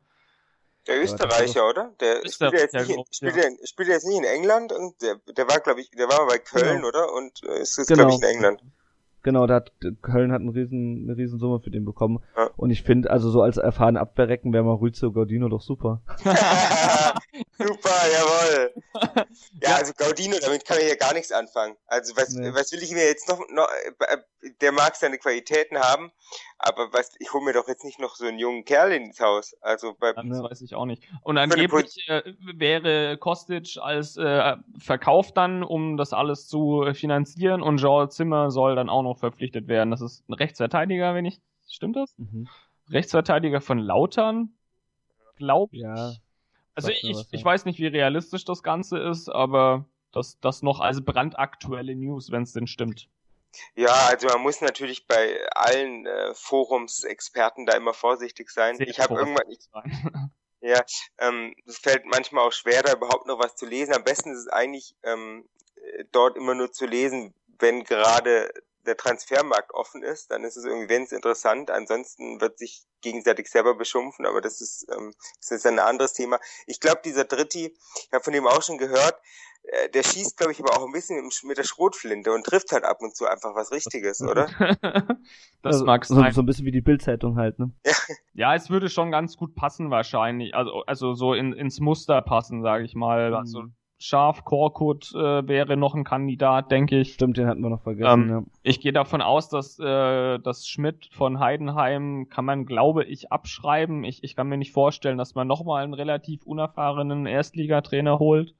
der Österreicher, oder? Der spielt, jetzt nicht in, spielt, ja. spielt jetzt nicht in England und der, der war, glaube ich, der war bei Köln, genau. oder? Und äh, ist jetzt, genau. glaube ich, in England. Genau, da hat Köln hat einen riesen, eine riesen Summe für den bekommen. Ja. Und ich finde, also so als erfahren Abwehrrecken wäre Maurizio Gaudino doch super. super, jawohl. Ja, also Gaudino, damit kann ich ja gar nichts anfangen. Also was, nee. was will ich mir jetzt noch, noch, äh, der mag seine Qualitäten haben, aber was, ich hole mir doch jetzt nicht noch so einen jungen Kerl ins Haus. Also bei, das ja. weiß ich auch nicht. Und angeblich äh, wäre Kostic als äh, verkauft dann, um das alles zu finanzieren und Joel Zimmer soll dann auch noch verpflichtet werden. Das ist ein Rechtsverteidiger, wenn ich, stimmt das? Mhm. Rechtsverteidiger von Lautern, glaube ich. Ja. Also ich, was, ich weiß nicht, wie realistisch das Ganze ist, aber das, das noch als brandaktuelle News, wenn es denn stimmt. Ja, also man muss natürlich bei allen äh, Forumsexperten da immer vorsichtig sein. Sehr ich habe irgendwann, ich, ja, ähm, es fällt manchmal auch schwer, da überhaupt noch was zu lesen. Am besten ist es eigentlich ähm, dort immer nur zu lesen, wenn gerade der Transfermarkt offen ist, dann ist es irgendwie wenn es interessant. Ansonsten wird sich gegenseitig selber beschumpfen, aber das ist, ähm, das ist ein anderes Thema. Ich glaube, dieser Dritti, ich habe von dem auch schon gehört, äh, der schießt, glaube ich, aber auch ein bisschen mit der Schrotflinte und trifft halt ab und zu einfach was Richtiges, oder? das also, mag so, sein. so ein bisschen wie die Bildzeitung halt, ne? Ja. Ja, es würde schon ganz gut passen wahrscheinlich. Also, also so in, ins Muster passen, sage ich mal. Also Mhm. Scharf, Korkut äh, wäre noch ein Kandidat, denke ich. Stimmt, den hatten wir noch vergessen, Ähm, ja. Ich gehe davon aus, dass äh, das Schmidt von Heidenheim kann man, glaube ich, abschreiben. Ich, ich kann mir nicht vorstellen, dass man nochmal einen relativ unerfahrenen Erstligatrainer holt.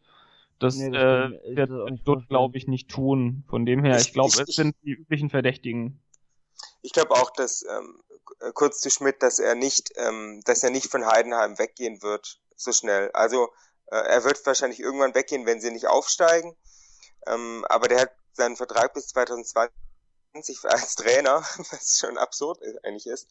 Das, Nee, das äh, wird vorstellen. glaube ich, nicht tun. Von dem her, Ich- ich glaube, es sind die üblichen Verdächtigen. Ich glaube auch, dass ähm, kurz zu Schmidt, dass er nicht, ähm, dass er nicht von Heidenheim weggehen wird so schnell. Also er wird wahrscheinlich irgendwann weggehen, wenn sie nicht aufsteigen. Ähm, aber der hat seinen Vertrag bis 2020 als Trainer, was schon absurd eigentlich ist.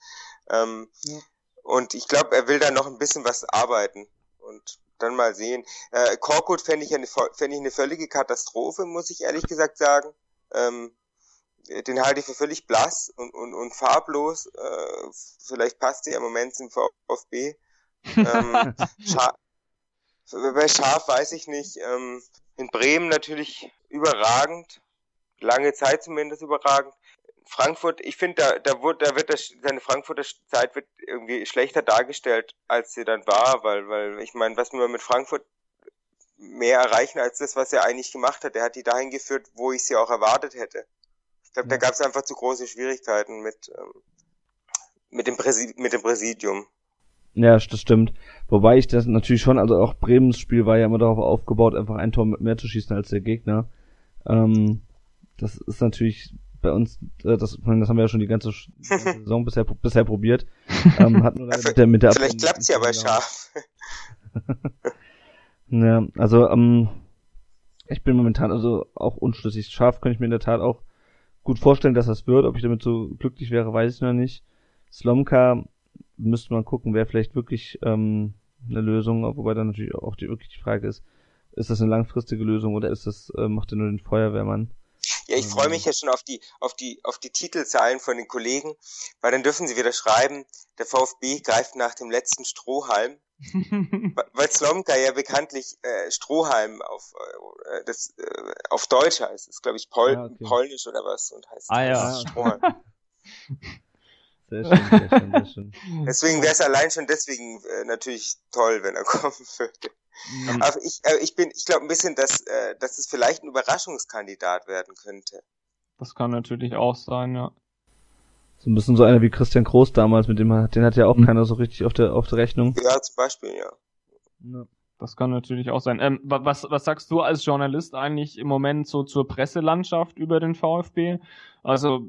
Ähm, Ja. Und ich glaube, er will da noch ein bisschen was arbeiten und dann mal sehen. Äh, Korkut fände ich, eine, fänd ich eine völlige Katastrophe, muss ich ehrlich gesagt sagen. Ähm, den halte ich für völlig blass und, und, und farblos. Äh, vielleicht passt er im Moment zum VfB. Ähm, Scha bei Schaf weiß ich nicht. Ähm, in Bremen natürlich überragend. Lange Zeit zumindest überragend. Frankfurt, ich finde, da, da, wird, da wird das, seine Frankfurter Zeit wird irgendwie schlechter dargestellt, als sie dann war, weil, weil ich meine, was wir mit Frankfurt mehr erreichen als das, was er eigentlich gemacht hat. Er hat die dahin geführt, wo ich sie auch erwartet hätte. Ich glaube, da Ja. gab es einfach zu große Schwierigkeiten mit, ähm, mit, dem Präsi mit dem Präsidium. Ja, das stimmt. Wobei ich das natürlich schon, also auch Bremens Spiel war ja immer darauf aufgebaut, einfach ein Tor mehr zu schießen als der Gegner. Ähm, das ist natürlich bei uns, äh, das, das haben wir ja schon die ganze, Saison bisher, bisher probiert. Ähm, hat nur leider mit der, mit der Vielleicht klappt's ja bei Schaf. Ja, also ähm, ich bin momentan also auch unschlüssig. Scharf könnte ich mir in der Tat auch gut vorstellen, dass das wird. Ob ich damit so glücklich wäre, weiß ich noch nicht. Slomka müsste man gucken, wäre vielleicht wirklich ähm, eine Lösung, wobei dann natürlich auch die wirklich die Frage ist, ist das eine langfristige Lösung oder ist das, äh, macht er nur den Feuerwehrmann? Ja, ich freue mich ja schon auf die, auf die, auf die Titelzahlen von den Kollegen, weil dann dürfen sie wieder schreiben, der VfB greift nach dem letzten Strohhalm, weil Slomka ja bekanntlich äh, Strohhalm auf, äh, das, äh, auf Deutsch heißt. Das ist, glaube ich, Pol Ah, okay. Polnisch oder was und heißt Ah, ja. heißt Strohhalm. Sehr schön, sehr schön, sehr schön. Deswegen wäre es allein schon deswegen äh, natürlich toll, wenn er kommen würde. Aber ich, äh, ich bin, ich glaube ein bisschen, dass, äh, dass es vielleicht ein Überraschungskandidat werden könnte. Das kann natürlich auch sein, ja. So ein bisschen so einer wie Christian Groß damals, mit dem hat, den hat ja auch Mhm. keiner so richtig auf der auf der Rechnung. Ja, zum Beispiel, ja. Ja. Das kann natürlich auch sein. Ähm, wa- was, was sagst du als Journalist eigentlich im Moment so zur Presselandschaft über den VfB? Also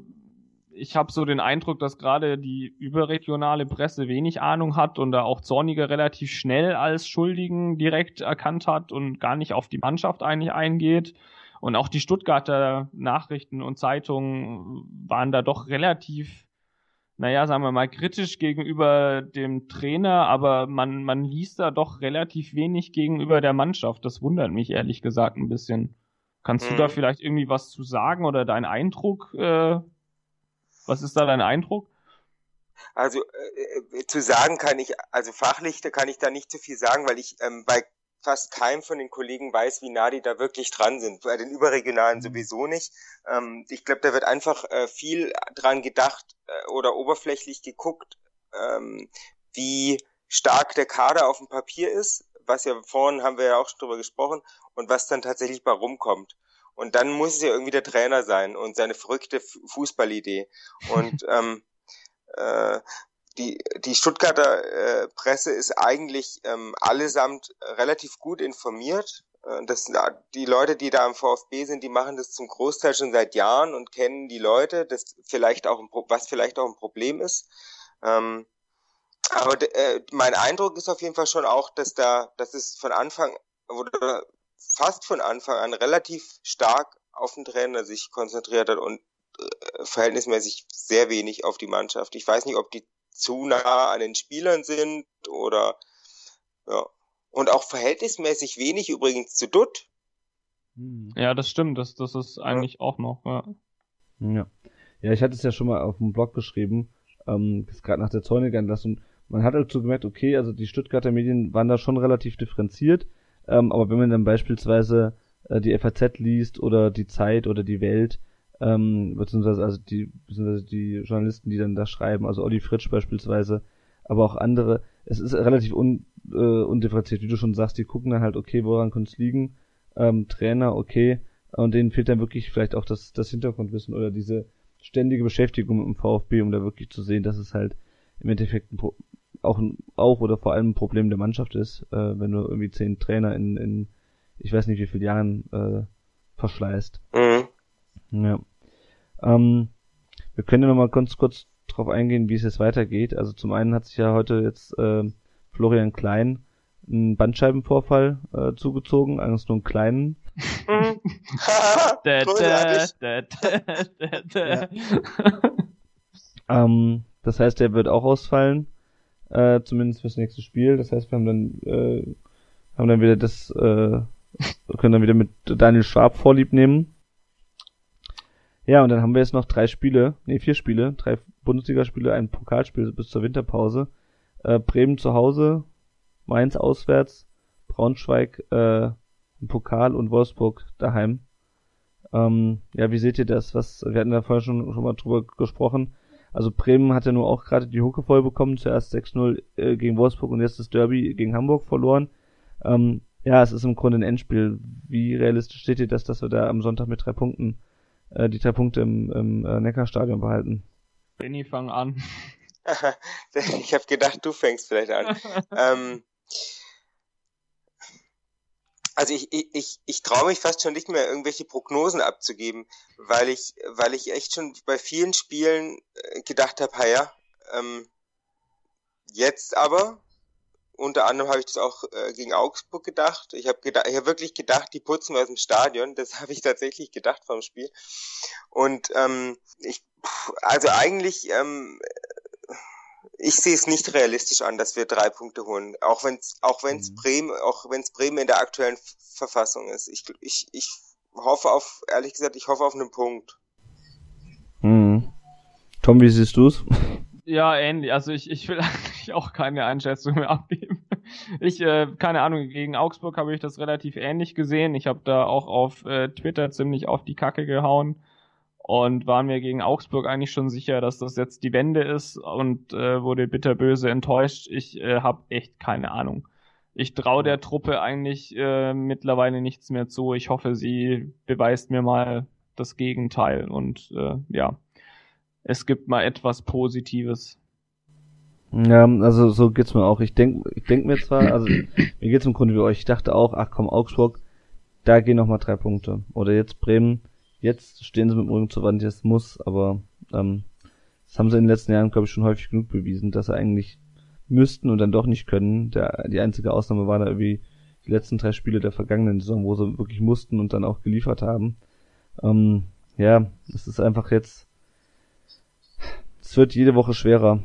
ich habe so den Eindruck, dass gerade die überregionale Presse wenig Ahnung hat und da auch Zorniger relativ schnell als Schuldigen direkt erkannt hat und gar nicht auf die Mannschaft eigentlich eingeht. Und auch die Stuttgarter Nachrichten und Zeitungen waren da doch relativ naja, sagen wir mal, kritisch gegenüber dem Trainer, aber man, man liest da doch relativ wenig gegenüber der Mannschaft. Das wundert mich ehrlich gesagt ein bisschen. Kannst du Mhm. da vielleicht irgendwie was zu sagen oder dein Eindruck? Äh, was ist da dein Eindruck? Also äh, äh, zu sagen kann ich, also fachlich, da kann ich da nicht zu viel sagen, weil ich ähm, bei fast keinem von den Kollegen weiß, wie nah die da wirklich dran sind. Bei den Überregionalen sowieso nicht. Ähm, ich glaube, da wird einfach äh, viel dran gedacht äh, oder oberflächlich geguckt, ähm, wie stark der Kader auf dem Papier ist, was ja vorhin haben wir ja auch schon drüber gesprochen, und was dann tatsächlich bei rumkommt. Und dann muss es ja irgendwie der Trainer sein und seine verrückte Fußballidee. Und ähm, äh, die, die Stuttgarter äh, Presse ist eigentlich ähm, allesamt relativ gut informiert. Äh, Das, die Leute, die da am VfB sind, die machen das zum Großteil schon seit Jahren und kennen die Leute, das vielleicht auch ein, was vielleicht auch ein Problem ist. Ähm, aber äh, mein Eindruck ist auf jeden Fall schon auch, dass da, dass es von Anfang oder fast von Anfang an relativ stark auf den Trainer sich konzentriert hat und äh, verhältnismäßig sehr wenig auf die Mannschaft. Ich weiß nicht, ob die zu nah an den Spielern sind oder ja. Und auch verhältnismäßig wenig übrigens zu Dutt. Hm. Ja, das stimmt. Das, das ist eigentlich auch noch. Ja. Ja. Ja, ich hatte es ja schon mal auf dem Blog geschrieben, ähm, gerade nach der Zorniger-Entlassung. Man hat halt so gemerkt, okay, also die Stuttgarter Medien waren da schon relativ differenziert, ähm, aber wenn man dann beispielsweise äh, die FAZ liest oder die Zeit oder die Welt, ähm, beziehungsweise also die, beziehungsweise die Journalisten, die dann da schreiben, also Olli Fritsch beispielsweise, aber auch andere, es ist relativ un, äh, undifferenziert, wie du schon sagst, die gucken dann halt, okay, woran könnte es liegen, ähm, Trainer, okay, und denen fehlt dann wirklich vielleicht auch das, das Hintergrundwissen oder diese ständige Beschäftigung mit dem VfB, um da wirklich zu sehen, dass es halt im Endeffekt ein auch, auch oder vor allem ein Problem der Mannschaft ist, äh, wenn du irgendwie zehn Trainer in, in ich weiß nicht wie viele Jahren äh, verschleißt. Mhm. Ja. Ähm, wir können ja nochmal ganz kurz drauf eingehen, wie es jetzt weitergeht. Also zum einen hat sich ja heute jetzt äh, Florian Klein einen Bandscheibenvorfall äh, zugezogen, eigentlich nur einen kleinen. ähm, das heißt, er wird auch ausfallen, äh, zumindest fürs nächste Spiel. Das heißt, wir haben dann äh, haben dann wieder das, äh, können dann wieder mit Daniel Schwab vorlieb nehmen. Ja, und dann haben wir jetzt noch drei Spiele, nee, vier Spiele, drei Bundesligaspiele, ein Pokalspiel bis zur Winterpause. Äh, Bremen zu Hause, Mainz auswärts, Braunschweig äh, im Pokal und Wolfsburg daheim. Ähm, ja, wie seht ihr das? Was, wir hatten da vorher schon, schon mal drüber gesprochen. Also Bremen hat ja nur auch gerade die Hucke voll bekommen, zuerst 6-0 äh, gegen Wolfsburg und jetzt das Derby gegen Hamburg verloren. Ähm, ja, es ist im Grunde ein Endspiel. Wie realistisch steht ihr das, dass wir da am Sonntag mit drei Punkten äh, die drei Punkte im, im äh, Neckarstadion behalten. Benny, fang an. ich habe gedacht, du fängst vielleicht an. ähm, also ich, ich, ich, ich traue mich fast schon nicht mehr, irgendwelche Prognosen abzugeben, weil ich, weil ich echt schon bei vielen Spielen äh, gedacht habe, ja, ähm, jetzt aber unter anderem habe ich das auch äh, gegen Augsburg gedacht. Ich habe gedacht, ich habe wirklich gedacht, die putzen aus dem Stadion. Das habe ich tatsächlich gedacht vom Spiel. Und ähm, ich, also eigentlich, ähm, ich sehe es nicht realistisch an, dass wir drei Punkte holen. Auch wenn es, auch wenn es mhm. Bremen, auch wenn es Bremen in der aktuellen Verfassung ist. Ich, ich, ich hoffe auf, ehrlich gesagt, ich hoffe auf einen Punkt. Mhm. Tom, wie siehst du es? Ja, ähnlich. Also ich, ich will eigentlich auch keine Einschätzung mehr abgeben. Ich, äh, keine Ahnung, gegen Augsburg habe ich das relativ ähnlich gesehen. Ich habe da auch auf äh, Twitter ziemlich auf die Kacke gehauen und war mir gegen Augsburg eigentlich schon sicher, dass das jetzt die Wende ist und äh, wurde bitterböse enttäuscht. Ich äh, habe echt keine Ahnung. Ich traue der Truppe eigentlich äh, mittlerweile nichts mehr zu. Ich hoffe, sie beweist mir mal das Gegenteil und äh, ja es gibt mal etwas Positives. Ja, also so geht's mir auch. Ich denk, ich denk mir zwar, also mir geht's im Grunde wie euch. Ich dachte auch, ach komm, Augsburg, da gehen noch mal drei Punkte. Oder jetzt Bremen, jetzt stehen sie mit dem Rücken zur Wand, jetzt muss, aber ähm, das haben sie in den letzten Jahren, glaube ich, schon häufig genug bewiesen, dass sie eigentlich müssten und dann doch nicht können. Der, die einzige Ausnahme war da irgendwie die letzten drei Spiele der vergangenen Saison, wo sie wirklich mussten und dann auch geliefert haben. Ähm, ja, es ist einfach jetzt es wird jede Woche schwerer,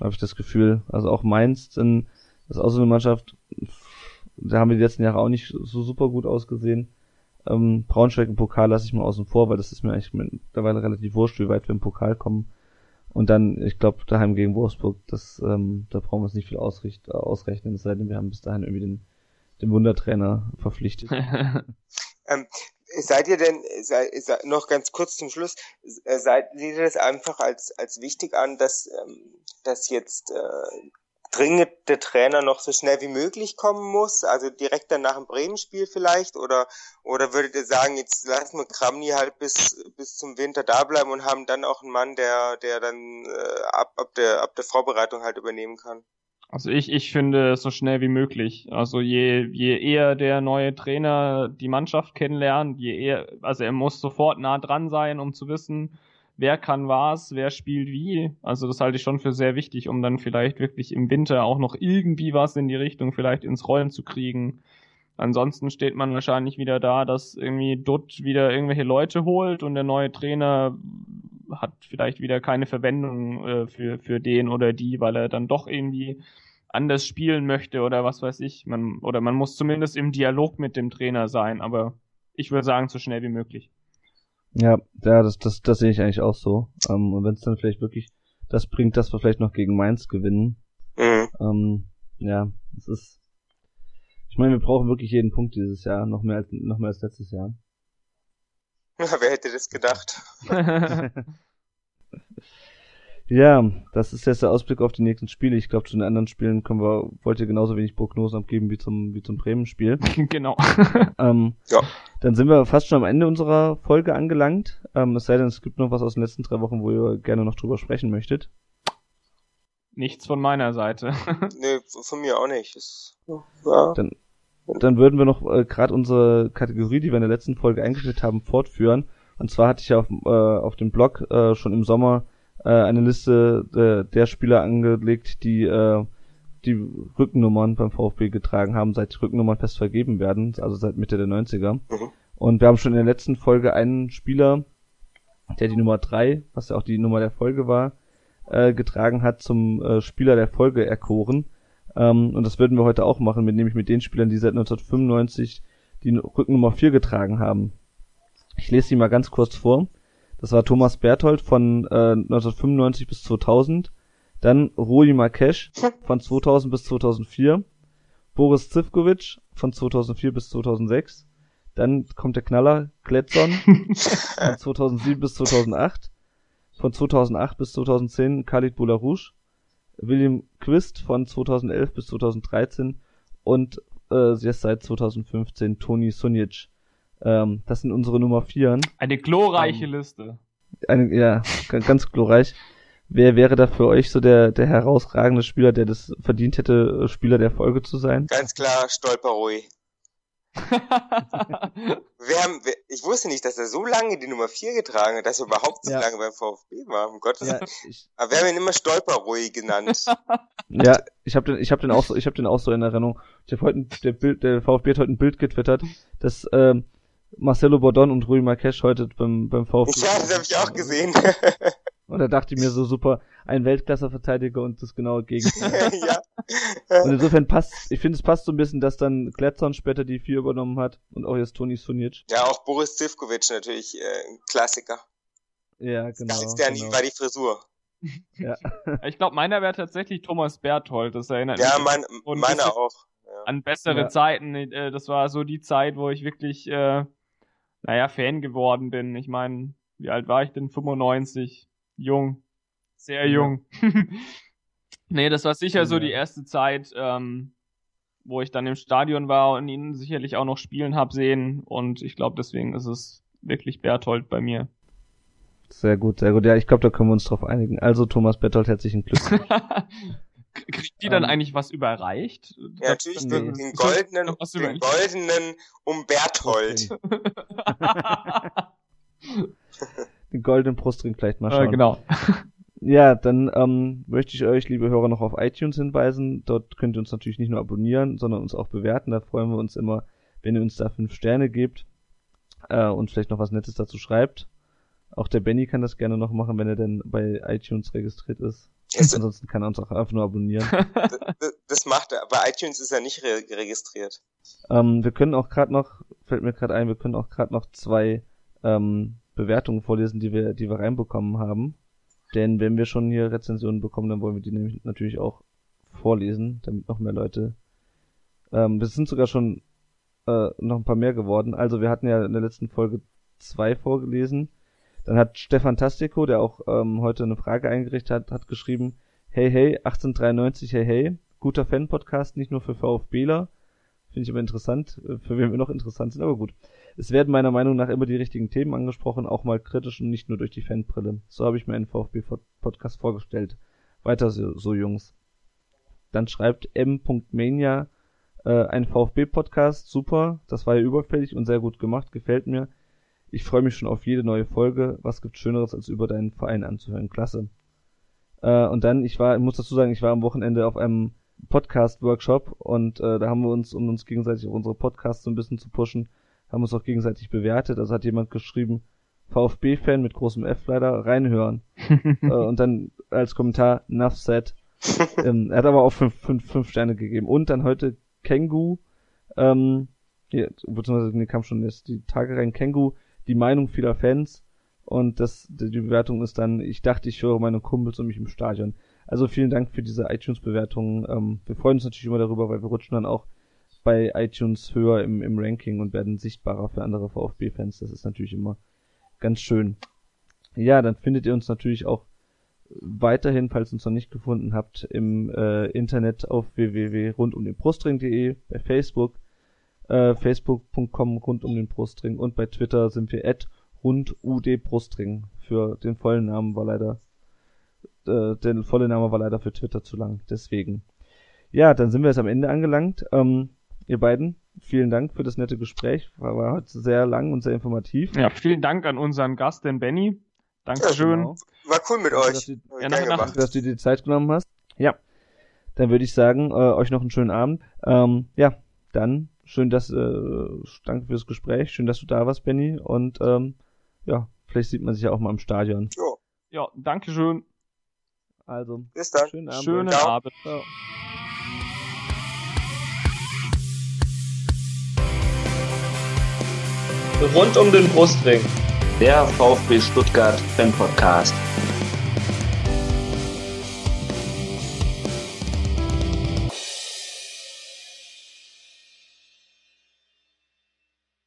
habe ich das Gefühl. Also auch Mainz, denn ist auch so eine Mannschaft, da haben wir die letzten Jahre auch nicht so super gut ausgesehen. Ähm, Braunschweig im Pokal lasse ich mal außen vor, weil das ist mir eigentlich mittlerweile relativ wurscht, wie weit wir im Pokal kommen. Und dann, ich glaube, daheim gegen Wolfsburg, das, ähm, da brauchen wir uns nicht viel ausricht, ausrechnen, es sei denn, wir haben bis dahin irgendwie den, den Wundertrainer verpflichtet. ähm, seid ihr denn, sei, sei, noch ganz kurz zum Schluss, äh, seid ihr das einfach als, als wichtig an, dass, ähm, dass jetzt äh, dringend der Trainer noch so schnell wie möglich kommen muss, also direkt dann nach dem Bremen-Spiel vielleicht, oder, oder würdet ihr sagen, jetzt lassen wir Kramni halt bis, bis zum Winter da bleiben und haben dann auch einen Mann, der, der dann äh, ab, ab, der, ab der Vorbereitung halt übernehmen kann? Also ich, ich finde so schnell wie möglich. Also je, je eher der neue Trainer die Mannschaft kennenlernt, je eher, also er muss sofort nah dran sein, um zu wissen, wer kann was, wer spielt wie. Also das halte ich schon für sehr wichtig, um dann vielleicht wirklich im Winter auch noch irgendwie was in die Richtung vielleicht ins Rollen zu kriegen. Ansonsten steht man wahrscheinlich wieder da, dass irgendwie Dutt wieder irgendwelche Leute holt und der neue Trainer hat vielleicht wieder keine Verwendung äh, für, für den oder die, weil er dann doch irgendwie anders spielen möchte oder was weiß ich. Man, oder man muss zumindest im Dialog mit dem Trainer sein, aber ich würde sagen, so schnell wie möglich. Ja, ja, das, das, das sehe ich eigentlich auch so. Ähm, und wenn es dann vielleicht wirklich das bringt, dass wir vielleicht noch gegen Mainz gewinnen. Mhm. Ähm, ja, es ist. Ich meine, wir brauchen wirklich jeden Punkt dieses Jahr, noch mehr als noch mehr als letztes Jahr. Wer hätte das gedacht? Ja, das ist jetzt der Ausblick auf die nächsten Spiele. Ich glaube, zu den anderen Spielen können wir, wollt ihr genauso wenig Prognosen abgeben wie zum, wie zum Bremen-Spiel. genau. Ähm, Ja. Dann sind wir fast schon am Ende unserer Folge angelangt. Ähm, es sei denn, es gibt noch was aus den letzten drei Wochen, wo ihr gerne noch drüber sprechen möchtet. Nichts von meiner Seite. Nee, von mir auch nicht. Das, ja. Dann, dann würden wir noch äh, gerade unsere Kategorie, die wir in der letzten Folge eingeführt haben, fortführen. Und zwar hatte ich ja auf, äh, auf dem Blog äh, schon im Sommer äh, eine Liste äh, der Spieler angelegt, die äh, die Rückennummern beim VfB getragen haben, seit die Rückennummern fest vergeben werden, also seit Mitte der 90er. Mhm. Und wir haben schon in der letzten Folge einen Spieler, der die Nummer drei, was ja auch die Nummer der Folge war, äh, getragen hat, zum äh, Spieler der Folge erkoren. Ähm, und das würden wir heute auch machen, mit, nämlich mit den Spielern, die seit 1995 die Rückennummer 4 getragen haben. Ich lese sie mal ganz kurz vor. Das war Thomas Berthold von äh, 1995 bis 2000. Dann Rui Markesch von 2000 bis 2004. Boris Zivkovic von 2004 bis 2006. Dann kommt der Knaller Kletzon von 2007 bis 2008. Von 2008 bis 2010 Khalid Boularouche. William Quist von 2011 bis 2013 und äh, jetzt seit 2015 Toni Sunic. Ähm, das sind unsere Nummer Vieren. Eine glorreiche Liste. Eine, ja, ganz glorreich. Wer wäre da für euch so der, der herausragende Spieler, der das verdient hätte, äh, Spieler der Folge zu sein? Ganz klar, Stolperui. Wir haben, wir, ich wusste nicht, dass er so lange die Nummer 4 getragen hat, dass er überhaupt so Ja. lange beim VfB war, um Gottes Ja, Willen. ich, Aber wir haben ihn immer Stolperui genannt. ja, ich habe den, ich habe den auch so, ich habe den auch so in Erinnerung. Ich habe heute, ein- der Bild, der VfB hat heute ein Bild getwittert, dass ähm, Marcelo Bordon und Rui Marques heute beim beim VfB. ja, das habe ich auch gesehen. Und da dachte ich mir so super, ein Weltklasse-Verteidiger und das genaue Gegenteil. ja. Und insofern passt, ich finde es passt so ein bisschen, dass dann Kletzon später die vier übernommen hat und auch jetzt Toni Sunic. ja, auch Boris Zivkovic natürlich, äh, ein Klassiker. Ja, genau. Ganz der genau. war die Frisur. Ja. ich glaube, meiner wäre tatsächlich Thomas Berthold. Das erinnert Ja, mich mein, Und meiner das- auch. Ja. an bessere Ja. Zeiten. Äh, Das war so die Zeit, wo ich wirklich, äh, naja, Fan geworden bin. Ich meine, wie alt war ich denn? 95. Jung. Sehr Ja. jung. nee, das war sicher so die erste Zeit, ähm, wo ich dann im Stadion war und ihn sicherlich auch noch spielen hab sehen. Und ich glaube, deswegen ist es wirklich Berthold bei mir. Sehr gut, sehr gut. Ja, ich glaube, da können wir uns drauf einigen. Also Thomas Bettold, herzlichen Glückwunsch. Kriegt die dann Ähm, eigentlich was überreicht? Ja, natürlich nee. den, den goldenen, Was den goldenen Umberthold. Den goldenen Brustring vielleicht mal äh, schauen. genau. Ja, dann ähm, möchte ich euch, liebe Hörer, noch auf iTunes hinweisen. Dort könnt ihr uns natürlich nicht nur abonnieren, sondern uns auch bewerten. Da freuen wir uns immer, wenn ihr uns da fünf Sterne gebt äh, und vielleicht noch was Nettes dazu schreibt. Auch der Benny kann das gerne noch machen, wenn er denn bei iTunes registriert ist. Das, Ansonsten kann er uns auch einfach nur abonnieren. das, das macht er. Bei iTunes ist er nicht re registriert. ähm, wir können auch gerade noch, fällt mir gerade ein, wir können auch gerade noch zwei ähm, Bewertungen vorlesen, die wir, die wir reinbekommen haben. Denn wenn wir schon hier Rezensionen bekommen, dann wollen wir die nämlich natürlich auch vorlesen, damit noch mehr Leute. Ähm, es sind sogar schon äh, noch ein paar mehr geworden. Also wir hatten ja in der letzten Folge zwei vorgelesen. Dann hat Stefan Tastico, der auch ähm, heute eine Frage eingerichtet hat, hat geschrieben, hey hey, 1893, hey hey, guter Fan-Podcast, nicht nur für VfBler. Finde ich aber interessant, äh, für wen wir noch interessant sind, aber gut. Es werden meiner Meinung nach immer die richtigen Themen angesprochen, auch mal kritisch und nicht nur durch die Fanbrille. So habe ich mir einen VfB-Podcast vorgestellt. Weiter so, so Jungs. Dann schreibt m.mania äh, ein VfB-Podcast, super, das war ja überfällig und sehr gut gemacht, gefällt mir. Ich freue mich schon auf jede neue Folge. Was gibt Schöneres, als über deinen Verein anzuhören? Klasse. Äh, und dann, ich war, ich muss dazu sagen, ich war am Wochenende auf einem Podcast-Workshop und äh, da haben wir uns, um uns gegenseitig auf unsere Podcasts so ein bisschen zu pushen, haben uns auch gegenseitig bewertet. Also hat jemand geschrieben, VfB-Fan mit großem F leider, reinhören. äh, und dann als Kommentar, enough said. ähm, er hat aber auch fünf, fünf, fünf Sterne gegeben. Und dann heute Kengu, ähm, hier, beziehungsweise nee, kam schon jetzt die Tage rein, Kengu, die Meinung vieler Fans. Und das, die Bewertung ist dann, ich dachte, ich höre meine Kumpels um mich im Stadion. Also vielen Dank für diese iTunes-Bewertungen. Ähm, wir freuen uns natürlich immer darüber, weil wir rutschen dann auch bei iTunes höher im, im Ranking und werden sichtbarer für andere VfB-Fans. Das ist natürlich immer ganz schön. Ja, dann findet ihr uns natürlich auch weiterhin, falls ihr uns noch nicht gefunden habt, im äh, Internet auf www.rundumdenbrustring.de, bei Facebook, äh, facebook.com rund um den Brustring und bei Twitter sind wir at rundudbrustring. Für den vollen Namen war leider, äh, der volle Name war leider für Twitter zu lang, deswegen. Ja, dann sind wir jetzt am Ende angelangt. Ähm, ihr beiden, vielen Dank für das nette Gespräch. War, war heute sehr lang und sehr informativ. Ja, vielen Dank an unseren Gast, den Benny. Dankeschön. Ja, genau. War cool mit euch. Dass du, ja, nach, nach, dass du dir die Zeit genommen hast. Ja. Dann würde ich sagen, äh, euch noch einen schönen Abend. Ähm, ja, dann schön, dass äh, danke fürs Gespräch. Schön, dass du da warst, Benny. Und ähm, ja, vielleicht sieht man sich ja auch mal im Stadion. Jo. Ja, danke schön. Also, bis dann. Schönen Abend. Schönen Abend. Ciao. Rund um den Brustring. Der VfB Stuttgart Fan Podcast.